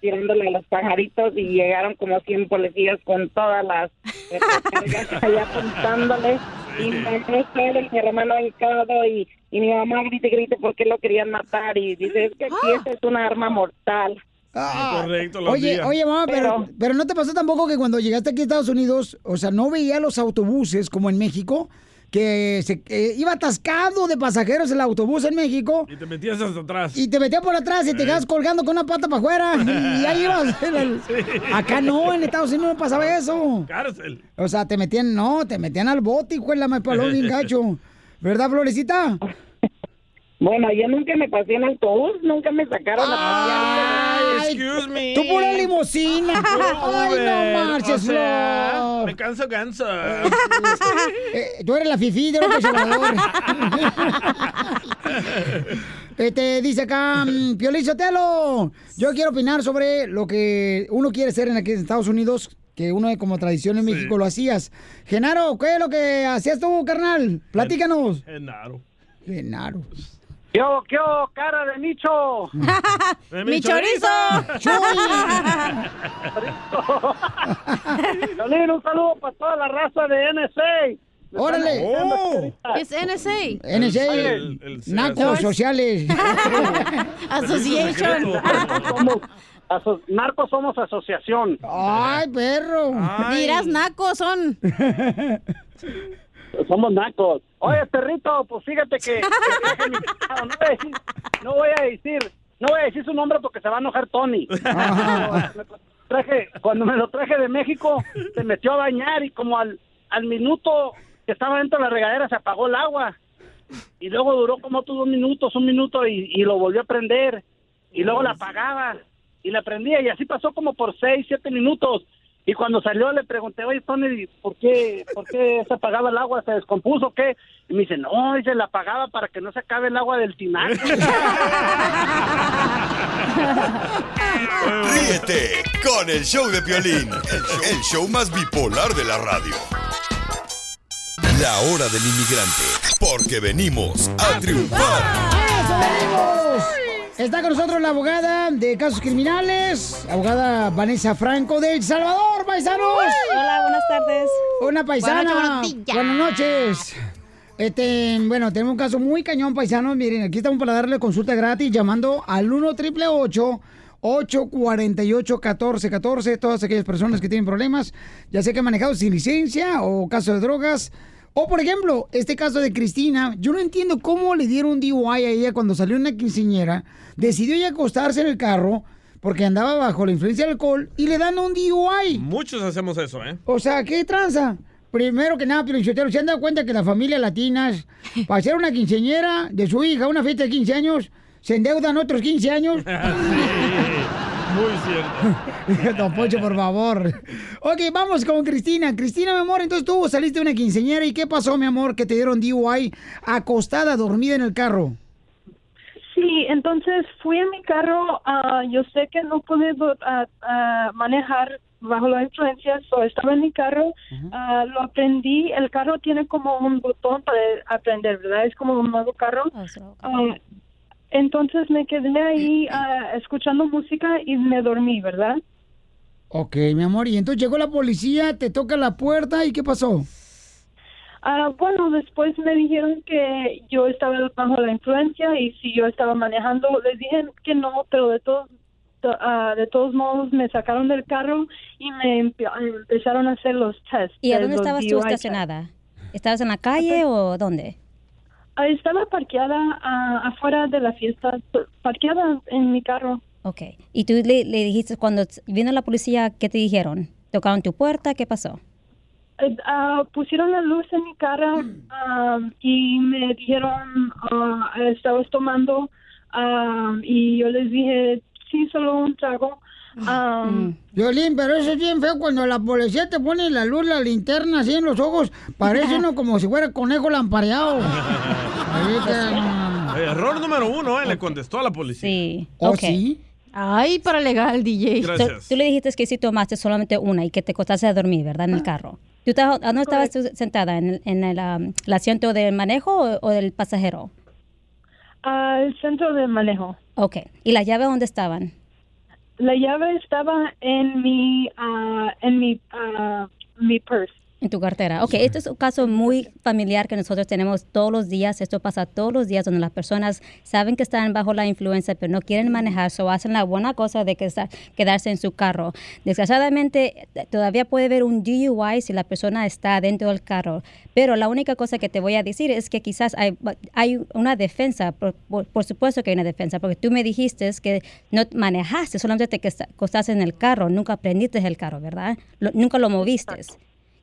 tirándole a los pajaritos y llegaron como 100 policías con todas las resorteras (laughs) allá apuntándole. Y mi mamá estaba mi hermano hincado y, y mi mamá grite, grite porque lo querían matar. Y dice, es que aquí esta es una arma mortal. Correcto, la Oye, ardilla. oye, mamá, pero, pero no te pasó tampoco que cuando llegaste aquí a Estados Unidos, o sea, no veía los autobuses como en México, que se iba atascado de pasajeros el autobús en México Y te metías hasta atrás. y te metía por atrás y te quedas colgando con una pata para afuera (laughs) y ahí ibas. el- Acá no, en Estados Unidos no pasaba eso. Cárcel. O sea, te metían, no, te metían al bote, hijo de la paloma bien (laughs) gacho. ¿Verdad, Florecita? Bueno, yo nunca me pasé en autobús, nunca me sacaron a pasear. Ay, Excuse me. Tú pura limusina. Ay, no marches, o sea, Flor. Me canso, canso. (laughs) Eh, tú eres la fifí de López Obrador. Este, dice acá, mm, Piolín Sotelo, yo quiero opinar sobre lo que uno quiere ser en aquí en Estados Unidos, que uno como tradición en México lo hacías. Genaro, ¿qué es lo que hacías tú, carnal? Platícanos. Genaro. Genaro. ¿Qué qué cara de Micho? (laughs) ¡Mi chorizo! Piolín, un saludo para toda la raza de NSA. ¡Órale! Oh. Es NSA. NSA, El- nacos sociales. (laughs) Association. Somos aso- narcos somos asociación. ¡Ay, perro! Dirás nacos son. (laughs) Somos nacos. Oye, perrito, pues fíjate que, (laughs) que traje mi- no, no voy a decir, no voy a decir, no voy a decir su nombre porque se va a enojar Tony. (laughs) Me traje, cuando me lo traje de México, se metió a bañar y como al, al minuto que estaba dentro de la regadera se apagó el agua. Y luego duró como otros dos minutos, un minuto y, y lo volvió a prender. Y luego la apagaba y la prendía y así pasó como por seis, siete minutos. Y cuando salió le pregunté, oye, Tony, ¿por qué, ¿por qué se apagaba el agua? ¿Se descompuso o qué? Y me dice, no, dice, la apagaba para que no se acabe el agua del tinaco. (laughs) Ríete con el show de Piolín, el show más bipolar de la radio. La hora del inmigrante, porque venimos a triunfar. ¡Eso venimos! Está con nosotros la abogada de casos criminales, abogada Vanessa Franco de El Salvador, paisanos. Hola, buenas tardes. Una paisana. Buenas noches. Buenas. Este, bueno, tenemos un caso muy cañón, paisanos. Miren, aquí estamos para darle consulta gratis llamando al 1 triple 848 1414 Todas aquellas personas que tienen problemas, ya sea que han manejado sin licencia o caso de drogas. O, por ejemplo, este caso de Cristina, yo no entiendo cómo le dieron un DUI a ella cuando salió una quinceñera, decidió ella acostarse en el carro porque andaba bajo la influencia del alcohol y le dan un DUI. Muchos hacemos eso, ¿eh? O sea, ¿qué tranza? Primero que nada, Pilichotero, ¿se han dado cuenta que las familias latinas, para hacer una quinceñera de su hija, una fiesta de 15 años, se endeudan otros 15 años? (laughs) Muy cierto. (laughs) Don Poncho, por favor. Ok, vamos con Cristina. Cristina, mi amor, entonces tú saliste de una quinceñera y ¿qué pasó, mi amor, que te dieron DUI acostada, dormida en el carro? Sí, entonces fui en mi carro. ah, yo sé que no puedo ah, ah, manejar bajo la influencia, so estaba en mi carro. ah, lo aprendí. El carro tiene como un botón para aprender, ¿verdad? Es como un nuevo carro. Ah, entonces me quedé ahí ah, escuchando música y me dormí, ¿verdad? Ok, mi amor, y entonces llegó la policía, te toca la puerta y ¿qué pasó? Ah, bueno, después me dijeron que yo estaba bajo la influencia y si yo estaba manejando, les dije que no, pero de todos to- ah, de todos modos me sacaron del carro y me empe- empezaron a hacer los tests. ¿Y a de dónde estabas tú DUI estacionada? ¿Estabas en la calle o dónde? Ah, estaba parqueada ah, afuera de la fiesta, parqueada en mi carro. Ok. ¿Y tú le, le dijiste cuando vino la policía, qué te dijeron? ¿Tocaron tu puerta? ¿Qué pasó? Eh, ah, pusieron la luz en mi cara (clears throat) y me dijeron, estabas tomando y yo les dije, sí, solo un trago. Ah, Violín, pero eso es bien feo cuando la policía te pone la luz, la linterna así en los ojos. Parece (laughs) uno como si fuera conejo lampareado. (laughs) Error número uno, ¿eh? Le contestó a la policía. Sí. ¿Oh, Ok. sí? Ay, para legal, DJ. Gracias. So, tú le dijiste que sí tomaste solamente una y que te acostaste a dormir, ¿verdad? En el carro. ¿Tú estabas, ¿a ¿Dónde estabas tú sentada? ¿En el, en el, um, el asiento del manejo o, o del pasajero? al centro de manejo. Ok. ¿Y las llaves dónde estaban? La llave estaba en mi, ah, en mi, ah, mi purse. En tu cartera. Ok, este es un caso muy familiar que nosotros tenemos todos los días. Esto pasa todos los días donde las personas saben que están bajo la influencia, pero no quieren manejar, o hacen la buena cosa de quedarse en su carro. Desgraciadamente, todavía puede haber un DUI si la persona está dentro del carro. Pero la única cosa que te voy a decir es que quizás hay, hay una defensa. Por, por- por supuesto que hay una defensa, porque tú me dijiste que no manejaste, solamente te acostaste en el carro, nunca prendiste el carro, ¿verdad? Lo- nunca lo moviste.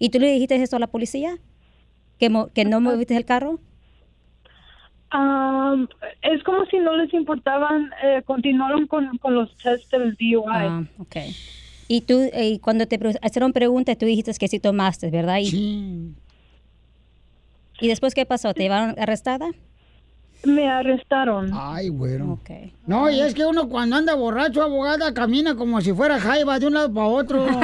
¿Y tú le dijiste eso a la policía? ¿Que, mo- que no moviste el carro? Um, es como si no les importaban, eh, continuaron con, con los tests del DUI. Ah, ok. Y tú, eh, cuando te hicieron preguntas, tú dijiste que sí tomaste, ¿verdad? Y, sí. ¿Y después qué pasó? ¿Te llevaron arrestada? Me arrestaron. Ay, güero. No, y es que uno cuando anda borracho, abogada, camina como si fuera jaiba de un lado para otro. (laughs)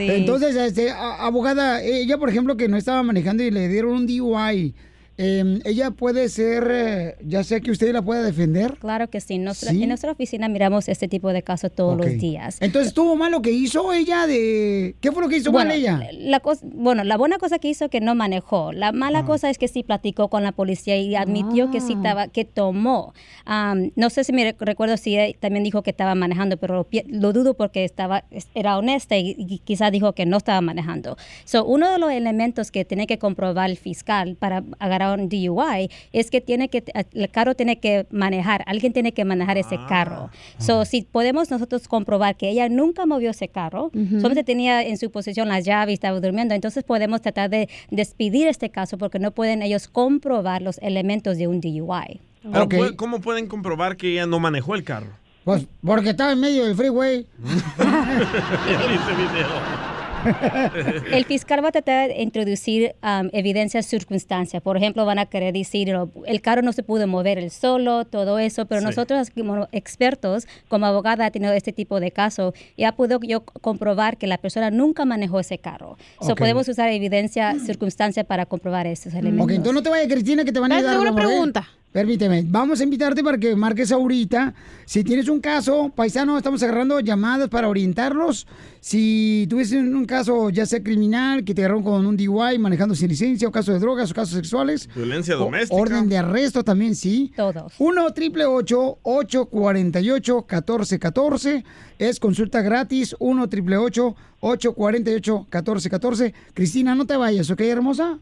Entonces, este, abogada, ella, por ejemplo, que no estaba manejando y le dieron un DUI, eh, ella puede ser, eh, ya sea que usted la pueda defender. Claro que sí. Nuestra- ¿Sí? En nuestra oficina miramos este tipo de casos todos Ok. los días. Entonces, ¿estuvo mal lo que hizo ella de... ¿Qué fue lo que hizo mal Bueno, ella? La cosa, bueno, la buena cosa que hizo que no manejó. La mala cosa es que sí platicó con la policía y admitió que sí estaba, que tomó. Am, no sé si me rec- recuerdo si ella también dijo que estaba manejando, pero lo, lo dudo porque estaba, es- era honesta y, y quizás dijo que no estaba manejando. So, uno de los elementos que tiene que comprobar el fiscal para agarrar un DUI es que tiene que, el carro tiene que manejar, alguien tiene que manejar ese carro. So, si podemos nosotros comprobar que ella nunca movió ese carro, solamente tenía en su posesión la llave y estaba durmiendo, entonces podemos tratar de despedir este caso porque no pueden ellos comprobar los elementos de un DUI. Pero, ¿pu- ¿Cómo pueden comprobar que ella no manejó el carro? Pues porque estaba en medio del freeway. (laughs) (laughs) El fiscal va a tratar de introducir um, evidencias circunstancias. Por ejemplo, van a querer decir, lo- el carro no se pudo mover el solo, todo eso, pero Sí. nosotros como expertos, como abogada, ha tenido este tipo de caso, y ha podido yo comprobar que la persona nunca manejó ese carro. So, Ok. podemos usar evidencia, circunstancia para comprobar estos elementos. Ok, entonces no te vayas, Cristina, que te van a ayudar. una amor, ¿eh? pregunta. Permíteme, vamos a invitarte para que marques ahorita. Si tienes un caso, paisano, estamos agarrando llamadas para orientarlos. Si tuviste un caso, ya sea criminal, que te agarraron con un DUI, manejando sin licencia, o caso de drogas, o casos sexuales. Violencia o doméstica. Orden de arresto también, sí. Todos. 1 triple 848 1414 Es consulta gratis. 1 triple 848 1414 Cristina, no te vayas, ¿ok, hermosa?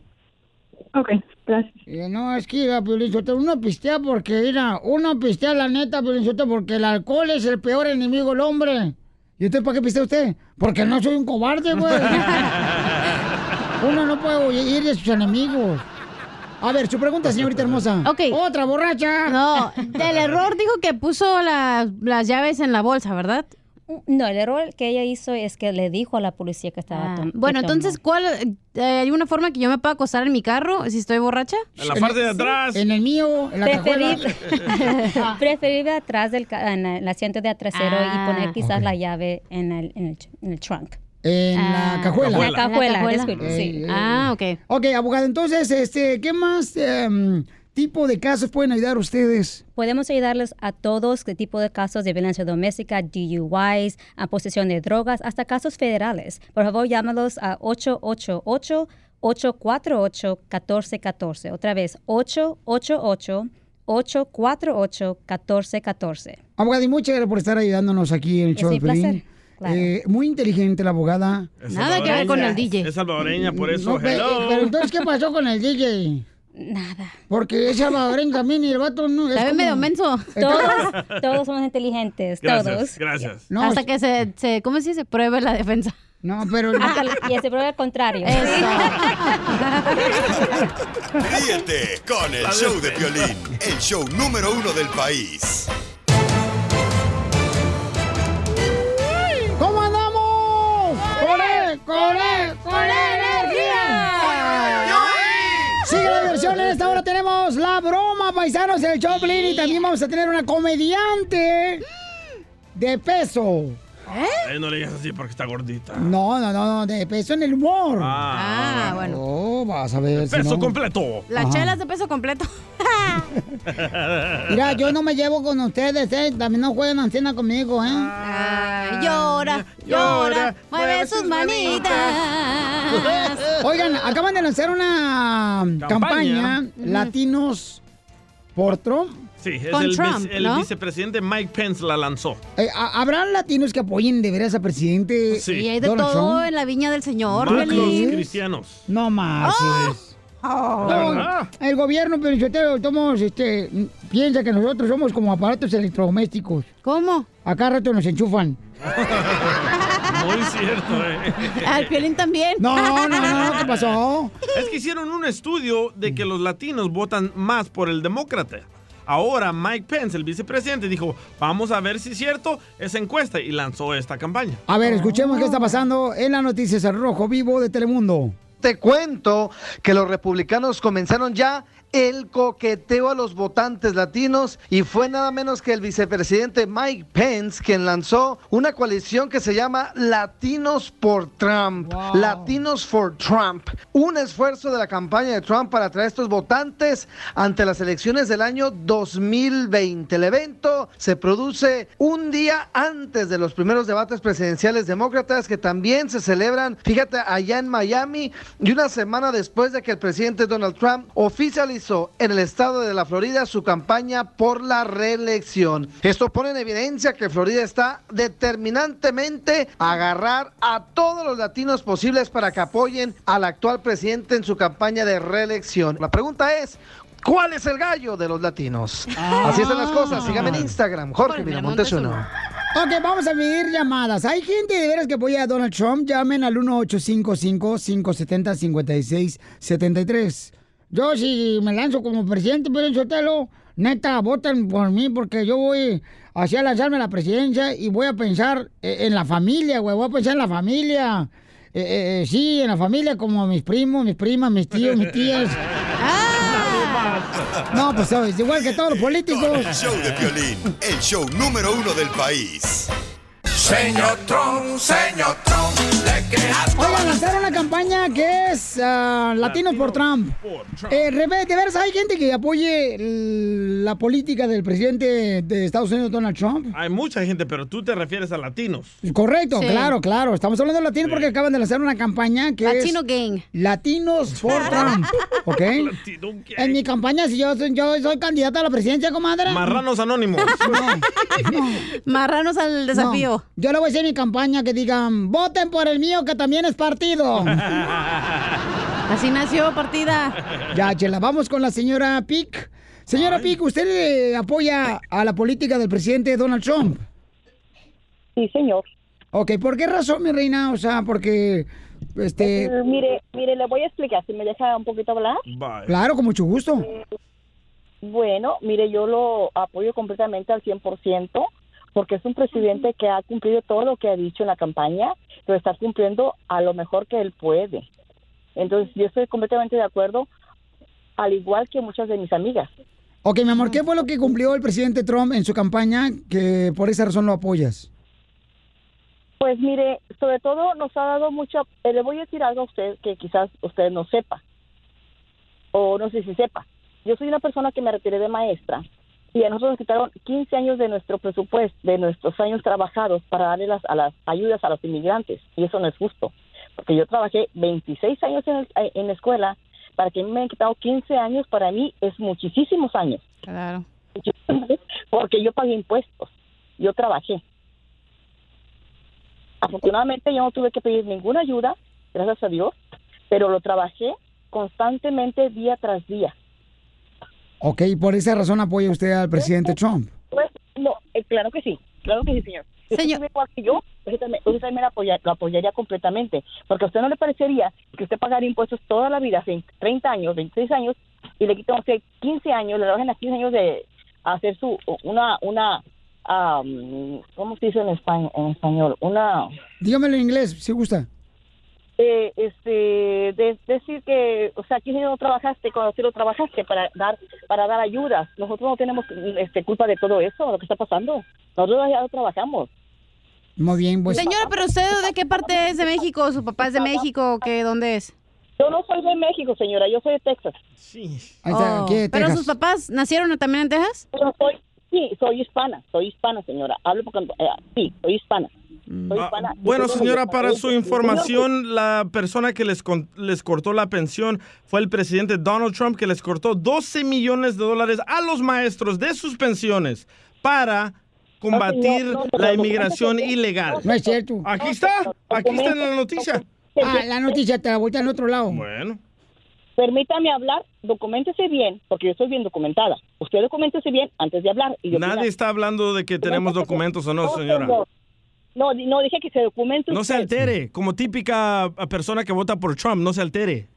Ok, gracias. Eh, no, es que, Piolín uno pistea porque, mira, uno pistea la neta, Piolín porque el alcohol es el peor enemigo del hombre. ¿Y usted para qué pistea usted? Porque no soy un cobarde, güey. (laughs) uno no puede huir de sus enemigos. A ver, su pregunta, señorita hermosa. Ok. Otra borracha. No, del error dijo que puso la- las llaves en la bolsa, ¿verdad? No, el error que ella hizo es que le dijo a la policía que estaba tom- que Bueno, entonces, ¿cuál? eh, ¿Hay una forma que yo me pueda acostar en mi carro si estoy borracha? En la parte de atrás. En el mío, en la Preferible, (laughs) preferible atrás del ca- en el asiento de trasero Ah, y poner quizás la llave en el, en el, en el trunk. En la cajuela. En la cajuela, En la cajuela. disculpe, sí. Eh, eh, Ah, ok. Ok, abogado, entonces, este, ¿qué más em, tipo de casos pueden ayudar ustedes? Podemos ayudarles a todos qué tipo de casos de violencia doméstica, DUIs, a posesión de drogas, hasta casos federales. Por favor, llámalos a 888-848-1414. Otra vez, 888-848-1414. Abogada, y muchas gracias por estar ayudándonos aquí en el Es show de Piolín. placer, claro. Eh, muy inteligente la abogada. Es salvadoreña. Es salvadoreña, por eso. No, hello. pero entonces, ¿qué pasó con el DJ? Nada. Porque es salvadoreño también y el vato no como- medio menso. Todos, (laughs) todos somos inteligentes, todos. gracias. No, Hasta es- que se, se, ¿cómo se dice? Pruebe la defensa. No, pero... Hasta el- y se prueba al contrario. (laughs) Ríete con el show de Piolín, el show número uno del país. ¿Cómo andamos? ¡Con él! La broma, paisanos, en el Choplin y también vamos a tener una comediante de peso. Ay, no le digas así porque está gordita. No, no, no, no, de peso en el humor. Ah, bueno. Oh, vas a ver. si Peso no. completo. Las Ajá. chelas de peso completo. Mira, yo no me llevo con ustedes, ¿eh? También no jueguen ancena conmigo, ¿eh? Ay, llora, llora, mueve sus manitas. (laughs) Oigan, acaban de lanzar una campaña, Latinos por Trump. Sí, es Con el, Trump, vice- el ¿no? vicepresidente Mike Pence la lanzó. Eh, ¿ha- ¿Habrá latinos que apoyen de veras al presidente Sí. Y hay de Donald todo Trump? en la viña del Señor, Más los cristianos. No más. Oh. La verdad. El gobierno, pero somos, este, piensa que nosotros somos como aparatos electrodomésticos. ¿Cómo? Acá rato nos enchufan. Muy cierto, eh. Al Piolín también. No, no, no, ¿qué pasó? Es que hicieron un estudio de que los latinos votan más por el demócrata. Ahora Mike Pence, el vicepresidente, dijo, vamos a ver si es cierto esa encuesta y lanzó esta campaña. A ver, escuchemos qué está pasando en las noticias al rojo vivo de Telemundo. Te cuento que los republicanos comenzaron ya el coqueteo a los votantes latinos y fue nada menos que el vicepresidente Mike Pence quien lanzó una coalición que se llama Latinos por Trump. Latinos for Trump. Un esfuerzo de la campaña de Trump para atraer a estos votantes ante las elecciones del año 2020. El evento se produce un día antes de los primeros debates presidenciales demócratas que también se celebran, fíjate, allá en Miami y una semana después de que el presidente Donald Trump oficializó en el estado de la Florida su campaña por la reelección. Esto pone en evidencia que Florida está determinantemente a agarrar a todos los latinos posibles para que apoyen al actual presidente en su campaña de reelección. La pregunta es, ¿Cuál es el gallo de los latinos? Así están las cosas. Síganme en Instagram, Jorge Miramontes uno. Ok, vamos a medir llamadas. Hay gente de veras que apoya a Donald Trump. Llamen al 1855-570-5673. Yo si me lanzo como presidente, pero Sotelo, neta, voten por mí porque yo voy hacia lanzarme a la presidencia y voy a pensar eh, en la familia, güey. Voy a pensar en la familia. Eh, eh, sí, en la familia como mis primos, mis primas, mis tíos, mis tías. (laughs) No, pues es igual que todos los políticos. El show de Piolín, el show número uno del país. Señor Trump, señor Trump, le Oigan, lanzaron una campaña que es ah, Latinos por Trump. Eh, Rebe, de veras hay gente que apoye la política del presidente de Estados Unidos, Donald Trump. Hay mucha gente, pero tú te refieres a latinos. Correcto, Sí. claro, claro. Estamos hablando de latinos porque acaban de lanzar una campaña que Latino es Gang. Latinos for (laughs) Trump, ¿ok? En mi campaña, si yo, soy- yo soy candidata a la presidencia, comadre. Marranos anónimos. Marranos al desafío. No, yo le voy a decir en mi campaña que digan, voten por el mío que también es partido. (laughs) Así nació partida. Ya, Chela, vamos con la señora Pic. Señora Pic, ¿usted eh, apoya a la política del presidente Donald Trump? Sí, señor. Ok, ¿por qué razón, mi reina? O sea, porque, este... Eh, mire, mire, le voy a explicar, si me deja un poquito hablar. Claro, con mucho gusto. Bueno, mire, yo lo apoyo completamente al 100% porque es un presidente que ha cumplido todo lo que ha dicho en la campaña, pero está cumpliendo a lo mejor que él puede. Entonces, yo estoy completamente de acuerdo, al igual que muchas de mis amigas. Ok, mi amor, ¿qué fue lo que cumplió el presidente Trump en su campaña que por esa razón lo apoyas? Pues mire, sobre todo nos ha dado mucho, eh, le voy a decir algo a usted que quizás usted no sepa, o no sé si sepa. Yo soy una persona que me retiré de maestra y a nosotros nos quitaron 15 años de nuestro presupuesto, de nuestros años trabajados para darle las, a las ayudas a los inmigrantes y eso no es justo, porque yo trabajé 26 años en, el- en la escuela, para que me han quitado 15 años, para mí es muchísimos años. Claro. (laughs) Porque yo pagué impuestos, yo trabajé. Afortunadamente yo no tuve que pedir ninguna ayuda, gracias a Dios, pero lo trabajé constantemente día tras día. Ok, por esa razón apoya usted al presidente Trump. Pues, no, eh, claro que sí, claro que sí, señor. Si igual que yo, usted también, usted también lo, apoya- lo apoyaría completamente, porque a usted no le parecería que usted pagaría impuestos toda la vida, hace 30 años, 26 años, y le quitan a usted 15 años, le bajan a 15 años de hacer su, una, una, am, ¿cómo se dice en, español? en español? Una, Dígamelo en inglés, si gusta. Eh, este, de, decir que, o sea, aquí no trabajaste cuando sí lo trabajaste para dar, para dar ayudas. Nosotros no tenemos este, culpa de todo eso, lo que está pasando. Nosotros ya lo trabajamos. Muy bien, pues. Señora, pero usted de qué parte es de México? ¿Su papá es de México o qué? ¿Dónde es? Yo no soy de México, señora, yo soy de Texas. Sí. De Oh, ¿Pero sus papás nacieron también en Texas? Yo soy, sí, soy hispana, soy hispana, señora. Hablo porque, eh, sí, soy hispana. Soy Ah, bueno, señora, para su información, la persona que les, con- les cortó la pensión fue el presidente Donald Trump, que les cortó 12 millones de dólares a los maestros de sus pensiones para combatir no, no, la inmigración ilegal. No es cierto. Aquí está, aquí está en la noticia. Ah, la noticia te la vuelta al otro lado. Bueno. Permítame hablar, documentese bien, porque yo soy bien documentada. Usted documentese bien antes de hablar. Y yo Nadie está hablando de que tenemos documentos o no, señora. No, di- no dije que se documente No se altere, como típica persona que vota por Trump, no se altere.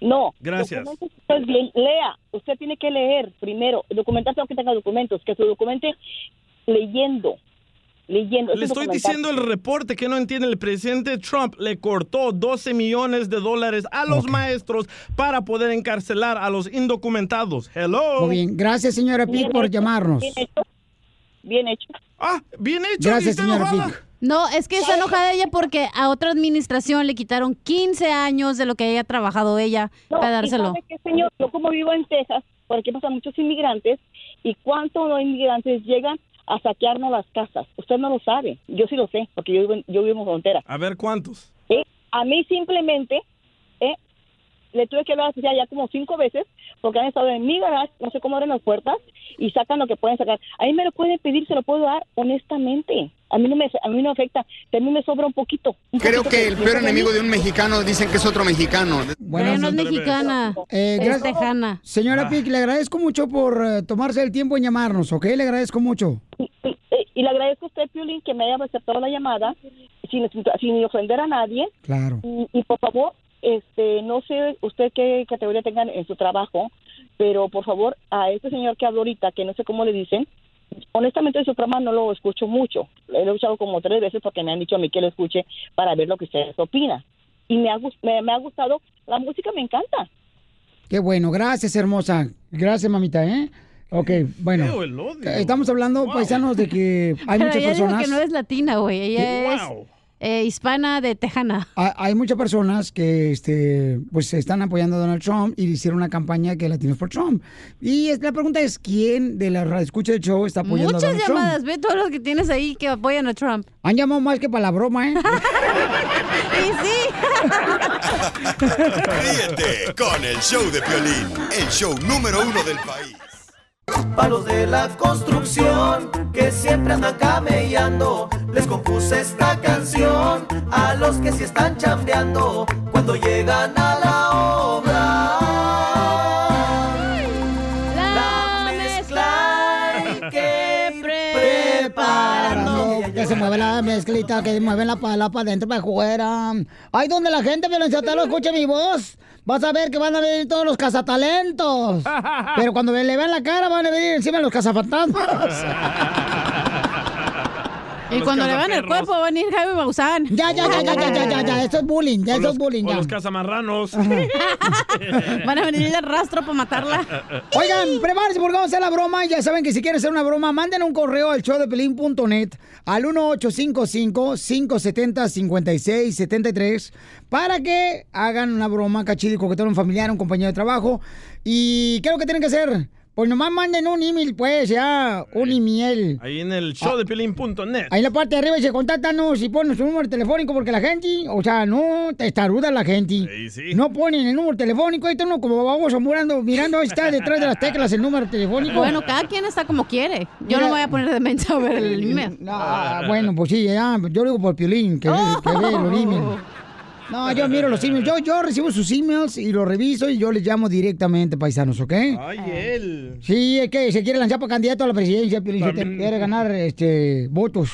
No. Gracias. usted bien, lea. Usted tiene que leer primero, documentarse aunque tenga documentos, que se documente leyendo. Leyendo. Le es estoy diciendo el reporte que no entiende. El presidente Trump le cortó 12 millones de dólares a los maestros para poder encarcelar a los indocumentados. Hello. Muy bien, gracias señora Pic por llamarnos. Bien hecho. Bien hecho. Ah, bien hecho. Gracias ¿y está señora? Pic. No, es que está enojada ella porque a otra administración le quitaron 15 años de lo que haya trabajado ella No, para ¿y dárselo. sabe qué, señor? Yo como vivo en Texas, por aquí pasan muchos inmigrantes, y cuántos no inmigrantes llegan a saquearnos las casas. Usted no lo sabe. Yo sí lo sé, porque yo vivo en, yo vivo en frontera. A ver cuántos. ¿eh? A mí simplemente. Le tuve que hablar ya, ya como cinco veces, porque han estado en mi garage, no sé cómo abren las puertas, y sacan lo que pueden sacar. A mí me lo pueden pedir, se lo puedo dar honestamente. A mí no me, a mí no afecta, a mí me sobra un poquito. un Creo poquito que el peor enemigo de un mexicano dicen que es otro mexicano. Ella no es mexicana, Eh, es gracias. tejana. Señora Pic, le agradezco mucho por eh, tomarse el tiempo en llamarnos, ¿ok? Le agradezco mucho. Eh, y le agradezco a usted, Piolín, que me haya aceptado la llamada sin, sin ofender a nadie. Claro. Y, y, por favor, este, no sé usted qué categoría tengan en su trabajo, pero por favor, a este señor que habló ahorita, que no sé cómo le dicen, honestamente su programa no lo escucho mucho. Lo he escuchado como tres veces porque me han dicho a mí que lo escuche para ver lo que ustedes opinan. Y me ha, me, me ha gustado, la música me encanta. Qué bueno, gracias hermosa. Gracias mamita, ¿eh? Ok, bueno. Estamos hablando, paisanos, de que hay (laughs) Pero muchas ella dijo personas... que no es latina, güey. Ella es eh, hispana de tejana. Ha- Hay muchas personas que este, pues están apoyando a Donald Trump y hicieron una campaña que Latinos por Trump. Y es- la pregunta es, ¿quién de la escucha del show está apoyando a Muchas Donald llamadas, Trump? ve todos los que tienes ahí que apoyan a Trump. Han llamado más que para la broma, ¿eh? (laughs) y sí. (laughs) Ríete con el show de Piolín, el show número uno del país. Palos de la construcción que siempre andan camellando. Les compuse esta canción a los que sí están chambeando cuando llegan a la obra. La mezcla que preparando. Que se mueve la mezclita, que mueve la pala para adentro, para afuera. Ay, donde la gente, lo escuche mi voz. Vas a ver que van a venir todos los cazatalentos. (laughs) Pero cuando le vean la cara, van a venir encima los cazafantasmas. (laughs) Y cuando le van el cuerpo va a venir Jaime Maussan. Ya, ya, ya, ya, ya, ya, ya, ya. Eso es bullying, ya, eso es bullying, ya. los cazamarranos. (laughs) Van a venir el rastro para matarla. Oigan, prepárense porque vamos a hacer la broma. Ya saben que si quieren hacer una broma, manden un correo al showdepelín.net al 1855-570-5673 para que hagan una broma, cachito y coquetón, un familiar, un compañero de trabajo. ¿Y qué es lo que tienen que hacer? Pues nomás manden un email, pues, ya, un email. Ahí en el showdepelín.net. Ahí en la parte de arriba dice, contáctanos y ponen su número telefónico porque la gente, o sea, no, te estaruda la gente. No ponen el número telefónico, ahí está uno como vamos mirando, mirando, ahí está detrás de las teclas el número telefónico. Bueno, cada quien está como quiere. Yo no me voy a poner de mensa a ver el (laughs) email. Ah, bueno, pues sí, ya, yo lo digo por Piolín, que, ve- que ve los emails. No, yo miro los emails, yo, yo recibo sus emails y los reviso y yo les llamo directamente, paisanos, ¿ok? Ay, él. Sí, es que se quiere lanzar para candidato a la presidencia, Piolín, quiere ganar este votos.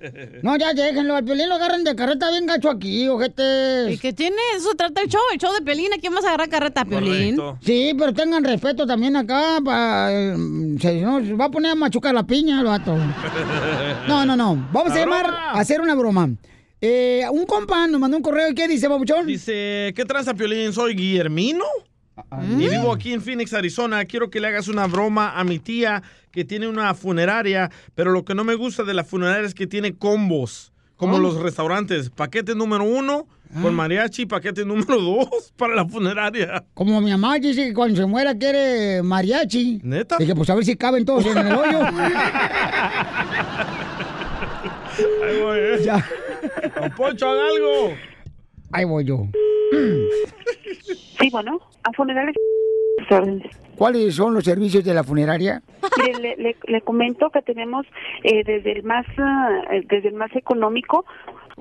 (laughs) No, ya déjenlo, al Piolín lo agarran de carreta bien gacho aquí, ojete. ¿Y qué tiene? Eso trata el show, el show de Piolín. ¿A quién vas a agarrar carreta, Piolín? Sí, pero tengan respeto también acá, pa, eh, se, no, se va a poner a machucar la piña el vato. (laughs) No, no, no, vamos a La llamar broma. a hacer una broma. Eh, un compa nos mandó un correo, ¿y qué dice, babuchón? Dice, ¿qué tranza, Piolín? Soy Guillermino. Y vivo aquí en Phoenix, Arizona. Quiero que le hagas una broma a mi tía que tiene una funeraria, pero lo que no me gusta de la funeraria es que tiene combos, como los restaurantes. Paquete número uno con mariachi, paquete número (laughs) dos para la funeraria. Como mi mamá dice que cuando se muera quiere mariachi. ¿Neta? Dije, pues a ver si caben todos en el hoyo. (laughs) Voy, ¿eh? Ya. Don Poncho, haga algo. Ahí voy yo. Sí, bueno, a funerales. ¿Cuáles son los servicios de la funeraria? Mire, le, le, le comento que tenemos eh, desde el más eh, desde el más económico.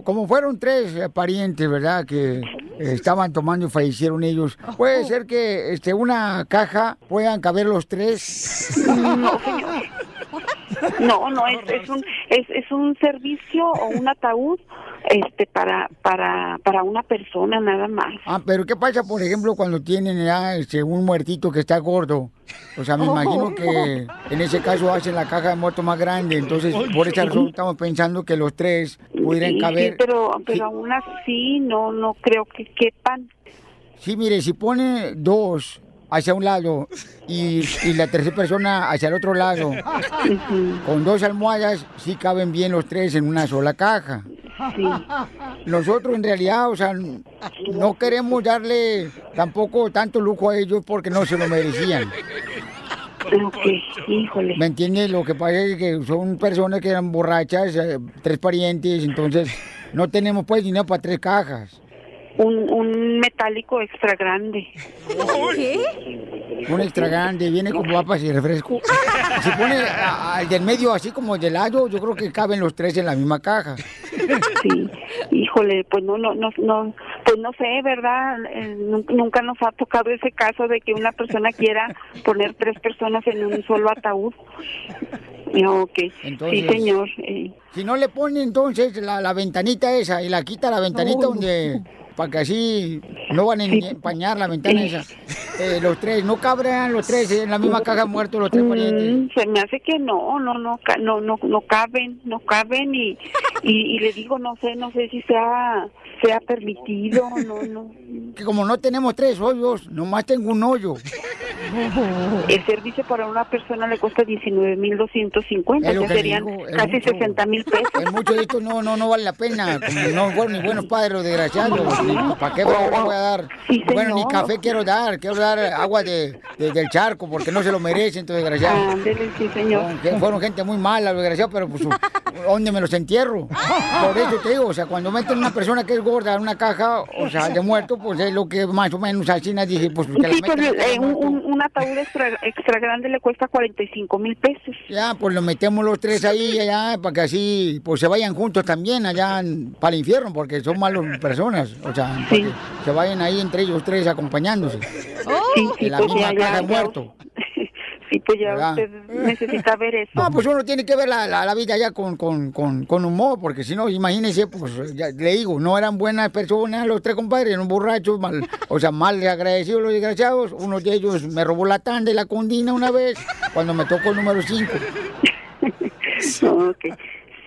Como fueron tres eh, parientes, ¿verdad? Que eh, estaban tomando y fallecieron ellos. Puede ser que este una caja puedan caber los tres. No, señor. (laughs) No, no, es, es un es, es un servicio o un ataúd este para para para una persona nada más. Ah, pero ¿qué pasa, por ejemplo, cuando tienen ya este, un muertito que está gordo? O sea, me (laughs) imagino que en ese caso hacen la caja de muerto más grande, entonces por esa razón estamos pensando que los tres pudieran Sí, caber. sí, pero pero aún así no no creo que quepan. Sí, mire, si pone dos hacia un lado y, y la tercera persona hacia el otro lado, con dos almohadas, sí caben bien los tres en una sola caja. Nosotros en realidad, o sea, no queremos darle tampoco tanto lujo a ellos porque no se lo merecían. híjole. ¿Me entiendes? Lo que pasa es que son personas que eran borrachas, eh, tres parientes, entonces no tenemos pues dinero para tres cajas. Un, un metálico extra grande. Un extra grande, viene con papas y refresco. Se pone a- al del medio así como de lado, yo creo que caben los tres en la misma caja. Sí, híjole, pues no, no, no, no, pues no sé, ¿verdad? Eh, nun- nunca nos ha tocado ese caso de que una persona quiera poner tres personas en un solo ataúd. Ok, sí, señor. eh, Si no le pone entonces la, la ventanita esa y la quita la ventanita Uy. donde para que así no van a empañar la ventana esa. (laughs) Eh, los tres, no cabrían los tres en la misma caja muertos los tres parientes. Mm, se me hace que no, no, no, no, no, no caben, no caben y, y, y le digo, no sé, no sé si sea, sea permitido, no, no. Que como no tenemos tres hoyos, nomás tengo un hoyo. (laughs) El servicio para una persona le cuesta 19.250, Es lo que que serían digo, casi mucho. 60 mil pesos. Es mucho de esto no, no, no vale la pena. Como no fueron ni buenos padres desgraciados. Ni- ¿Para qué voy a- voy a dar? bueno, ni café quiero dar. Quiero dar agua de, de- del charco porque no se lo merecen, estos desgraciados. Ándele, sí, señor. Fueron, gente muy mala, los desgraciados, pero pues, ¿dónde me los entierro? Por eso te digo, o sea, cuando meten una persona que es gorda en una caja, o sea, de muerto, pues es lo que más o menos así dije, pues que la Sí, metan pero en la caja eh, un, ataúd extra, extra grande le cuesta 45 mil pesos. Ya, pues lo metemos los tres ahí, allá, para que así, pues se vayan juntos también allá para el infierno, porque son malas personas, o sea, que se vayan ahí entre ellos tres acompañándose. Sí, sí, en la pues misma ya, de ya. muerto. (laughs) Sí, pues ya ¿Verdad? usted necesita ver eso. No, pues uno tiene que ver la, la- la vida ya con, con, con, con humor, porque si no, imagínese, pues ya le digo, no eran buenas personas los tres compadres, eran borrachos, mal, o sea, mal agradecidos los desgraciados. Uno de ellos me robó la tanda y la condina una vez, cuando me tocó el número 5. (laughs) Ok,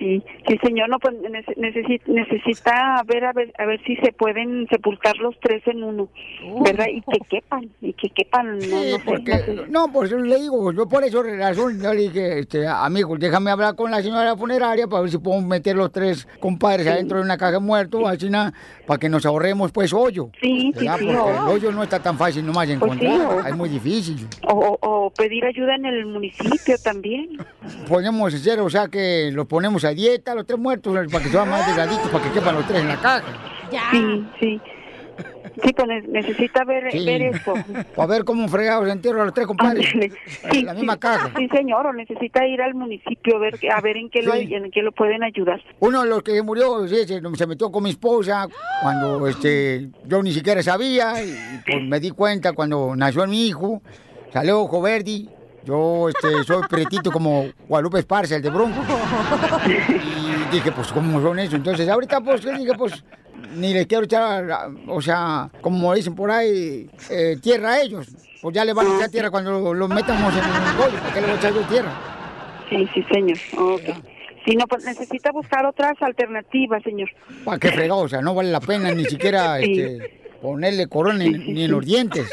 sí, sí, señor, no, pues nece- necesi- necesita ver a ver a ver si se pueden sepultar los tres en uno, ¿verdad? Y que quepan, y que quepan, no, no sé, porque, no sé. no, eso le digo, yo por eso razón, yo le dije, este, amigo, déjame hablar con la señora funeraria para ver si podemos meter los tres compadres adentro de una caja de muertos, así nada, para que nos ahorremos pues hoyo. Sí, sí, ¿verdad? sí, Porque el hoyo no está tan fácil nomás de Pues sí, encontrar, o- es muy difícil. O, o- pedir ayuda en el municipio también. Podemos hacer, o sea, que los ponemos a dieta, los tres muertos, para que sean más delgaditos, para que quepan los tres en la caja. Sí, sí. Sí, pues ne- necesita ver, Sí. ver eso. Para ver cómo fregados entierro a los tres compadres. En la misma caja. Sí, señor, o necesita ir al municipio a ver, a ver en qué lo en qué lo pueden ayudar. Uno de los que murió sí, se, se metió con mi esposa cuando este, yo ni siquiera sabía y pues me di cuenta cuando nació mi hijo, salió ojo verde. Yo este, soy pretito como Guadalupe Esparza, el de Bronco. Y dije, pues, ¿cómo son eso? Entonces, ahorita, pues, yo dije, pues, ni les quiero echar, o sea, como dicen por ahí, eh, tierra a ellos. Pues ya le van a echar tierra cuando lo, lo metamos en el bollo. ¿Para qué le voy a echar yo tierra? Sí, sí, señor. Ok. Sí, no, pues necesita buscar otras alternativas, señor. ¿Para qué fregado? O sea, no vale la pena ni siquiera Sí. este, ponerle corona ni, ni en los dientes.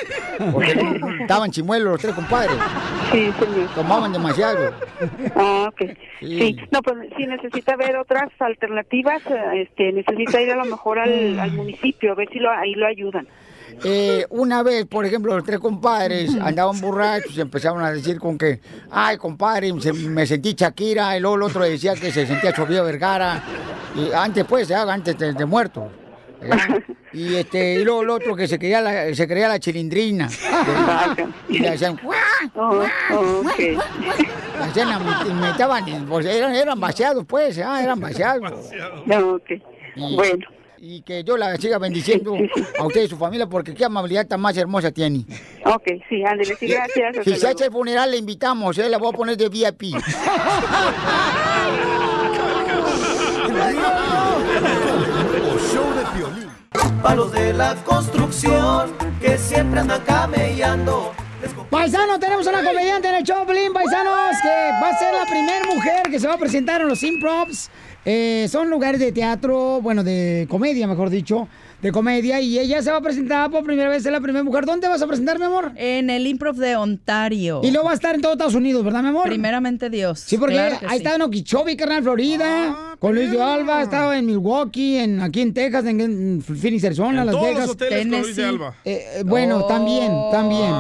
Porque (laughs) estaban chimuelos los tres compadres. Sí, señor. Tomaban demasiado. Ah, ok. Sí. Sí, no, pues sí necesita ver otras alternativas, eh, este, necesita ir a lo mejor al, al municipio a ver si lo, ahí lo ayudan. Eh, una vez, por ejemplo, los tres compadres andaban borrachos y empezaron a decir con que, ay, compadre, se- me sentí Shakira, y luego el otro decía que se sentía Sofía Vergara, y antes pues, antes de, de muerto. Y este, y luego el otro que se creía la, se creía la chilindrina. (laughs) Y le hacían, Oh, la- imitaban, pues eran, eran vaciados, pues, ah, eran vaciados. (laughs) No, ok. Y- Bueno. Y que yo la siga bendiciendo a usted y su familia porque qué amabilidad tan más hermosa tiene. Ok, sí, ándale, sí, gracias. Si se hace el funeral, le invitamos, ¿eh? La voy a poner de VIP. (laughs) show violín. Palos de la construcción que siempre andan camellando. Paisano, tenemos una comediante en el Choplin, paisanos, que va a ser la primera mujer que se va a presentar en los Improvs. Eh, son lugares de teatro, bueno, de comedia, mejor dicho, de comedia, y ella se va a presentar por primera vez, es la primera mujer. ¿Dónde vas a presentar, mi amor? En el Improv de Ontario. Y luego va a estar en todos Estados Unidos, ¿verdad, mi amor? Primeramente Dios. Sí, porque Claro ha sí. estado en Okeechobee, carnal, Florida, con Luis de Alba, ha estado en Milwaukee, en, aquí en Texas, en, en Phoenix, Arizona, En Las todos los Vegas. hoteles con Luis de Alba. Eh, eh, bueno, también, también,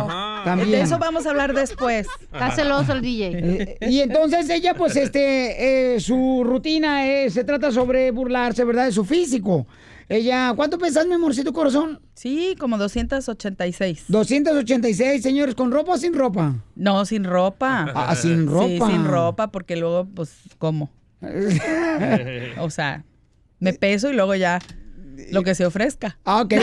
también. De eso vamos a hablar después. (laughs) Está celoso el DJ. Eh, y entonces ella, pues, este, eh, su rutina eh, se trata sobre burlarse, ¿verdad? De su físico. Ella, ¿cuánto pesas, mi amorcito corazón? Sí, como 286. 286, señores, ¿con ropa o sin ropa? No, sin ropa. Ah, sin ropa. Sí, sin ropa, porque luego, pues, ¿cómo? (laughs) o sea, me peso y luego ya lo que se ofrezca. Ah, ok.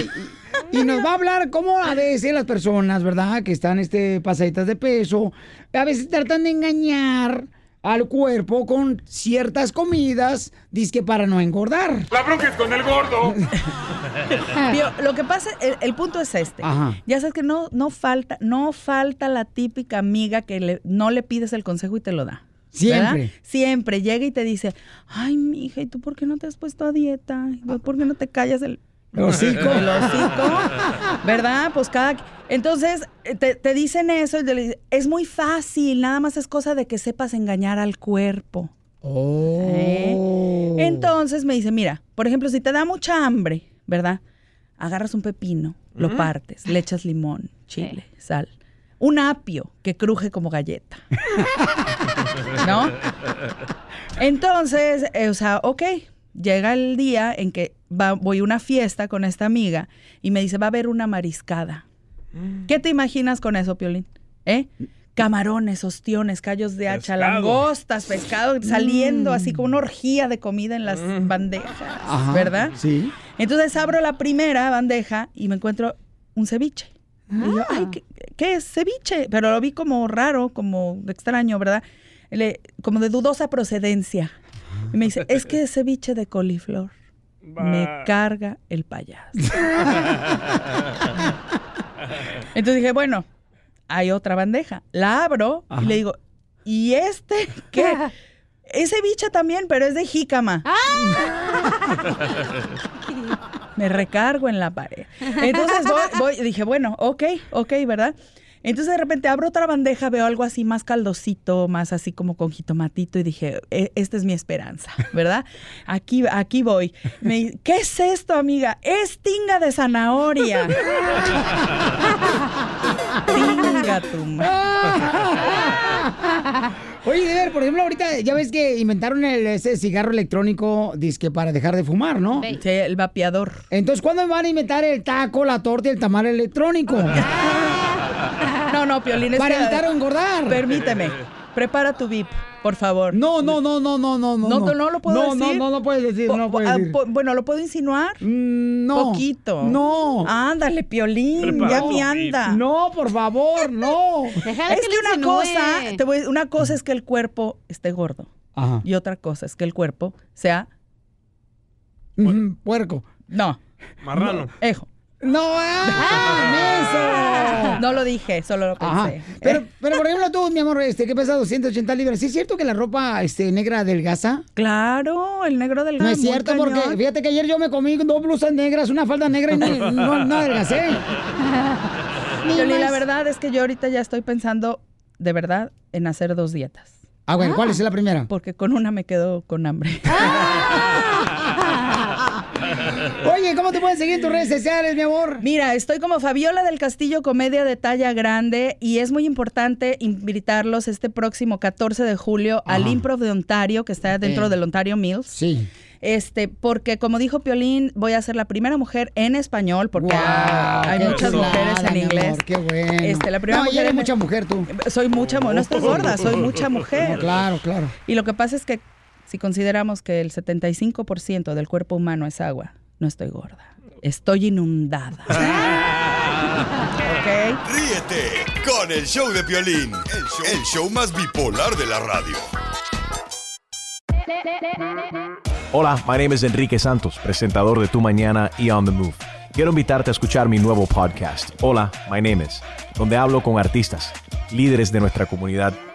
Y nos va a hablar cómo a veces las personas, ¿verdad? Que están este, pasaditas de peso, a veces tratan de engañar al cuerpo con ciertas comidas, dizque para no engordar. La bronca es con el gordo. (laughs) Pío, lo que pasa, el, el punto es este. Ajá. Ya sabes que no, no falta, no falta la típica amiga que le- no le pides el consejo y te lo da. ¿verdad? Siempre. Siempre llega y te dice, ay, mija, ¿y tú por qué no te has puesto a dieta? ¿Y tú ¿Por qué no te callas el El hocico. El hocico, ¿verdad? Pues cada... Entonces, te, te dicen eso y te dicen, es muy fácil, nada más es cosa de que sepas engañar al cuerpo. Oh. ¿Eh? Entonces me dice, mira, por ejemplo, si te da mucha hambre, ¿verdad? Agarras un pepino, lo partes, le echas limón, chile, sal. Un apio que cruje como galleta. (laughs) ¿No? Entonces, eh, o sea, ok, llega el día en que va- voy a una fiesta con esta amiga y me dice, va a haber una mariscada. ¿Qué te imaginas con eso, Piolín? ¿Eh? Camarones, ostiones, callos de hacha, Pescado. langostas, pescado, saliendo así como una orgía de comida en las bandejas, Ajá, ¿verdad? Sí. Entonces abro la primera bandeja y me encuentro un ceviche. Y yo, Ah. ay, ¿qué, qué es ceviche? Pero lo vi como raro, como extraño, ¿verdad? Le- como de dudosa procedencia. Y me dice, es que es ceviche de coliflor. Me carga el payaso. (laughs) Entonces dije, bueno, hay otra bandeja. La abro y le digo, ¿y este qué? (laughs) Es ceviche también, pero es de jícama. Me recargo en la pared. Entonces voy, voy- dije, bueno, ok, ok, ¿verdad? Entonces de repente abro otra bandeja, veo algo así más caldosito, más así como con jitomatito y dije, "E- esta es mi esperanza, ¿verdad? (laughs) Aquí, aquí voy. Me dice, ¿qué es esto, amiga? Es tinga de zanahoria. (laughs) tinga tu (laughs) Oye, de ver, por ejemplo, ahorita ya ves que inventaron el, ese cigarro electrónico disque para dejar de fumar, ¿no? Sí, el vapeador. Entonces, ¿cuándo van a inventar el taco, la torta y el tamal electrónico? No, no, Piolín. es Para que- evitar engordar. Permíteme. Prepara tu VIP, por favor. No, no, no, no, no, no, no. No, no, lo puedo no, decir. No, no, no puedes decir, Po- no puedes ah, decir. po- bueno, ¿lo puedo insinuar? no. Poquito. No. Ándale, Piolín, Prepara ya me anda. No, por favor, no. (laughs) es que, una cosa, te voy a decir, una cosa es que el cuerpo esté gordo. Ajá. Y otra cosa es que el cuerpo sea Ujú, Puerco. no. Marrano. Ejo. No, ah, (laughs) No lo dije, solo lo Ajá. pensé. Pero, pero por ejemplo, tú, mi amor, este, que pesa 280 libras, ¿sí es cierto que la ropa este, negra adelgaza? Claro, el negro del No es cierto, porque fíjate que ayer yo me comí dos blusas negras, una falda negra y no, no, no adelgacé. (laughs) La verdad es que yo ahorita ya estoy pensando, de verdad, en hacer dos dietas. Ah, bueno, ¿cuál es la primera? Porque con una me quedo con hambre. Oye, ¿cómo te pueden seguir en tus redes sociales, mi amor? Mira, estoy como Fabiola del Castillo, comedia de talla grande, y es muy importante invitarlos este próximo 14 de julio al. Improv de Ontario, que está dentro del Ontario Mills. Sí. Este, porque como dijo Piolín, voy a ser la primera mujer en español, porque hay muchas mujeres en amor, inglés. qué bueno. Este, la primera No, mujer eres en- mucha mujer tú. Soy mucha mujer, no estoy gorda, soy mucha mujer. No, (laughs) claro, claro. Y lo que pasa es que si consideramos que el 75% del cuerpo humano es agua no estoy gorda. Estoy inundada. (laughs) Ríete con el show de Piolín, el show, el show más bipolar de la radio. Hola, my name is Enrique Santos, presentador de Tu Mañana y On the Move. Quiero invitarte a escuchar mi nuevo podcast, Hola, my name is, donde hablo con artistas, líderes de nuestra comunidad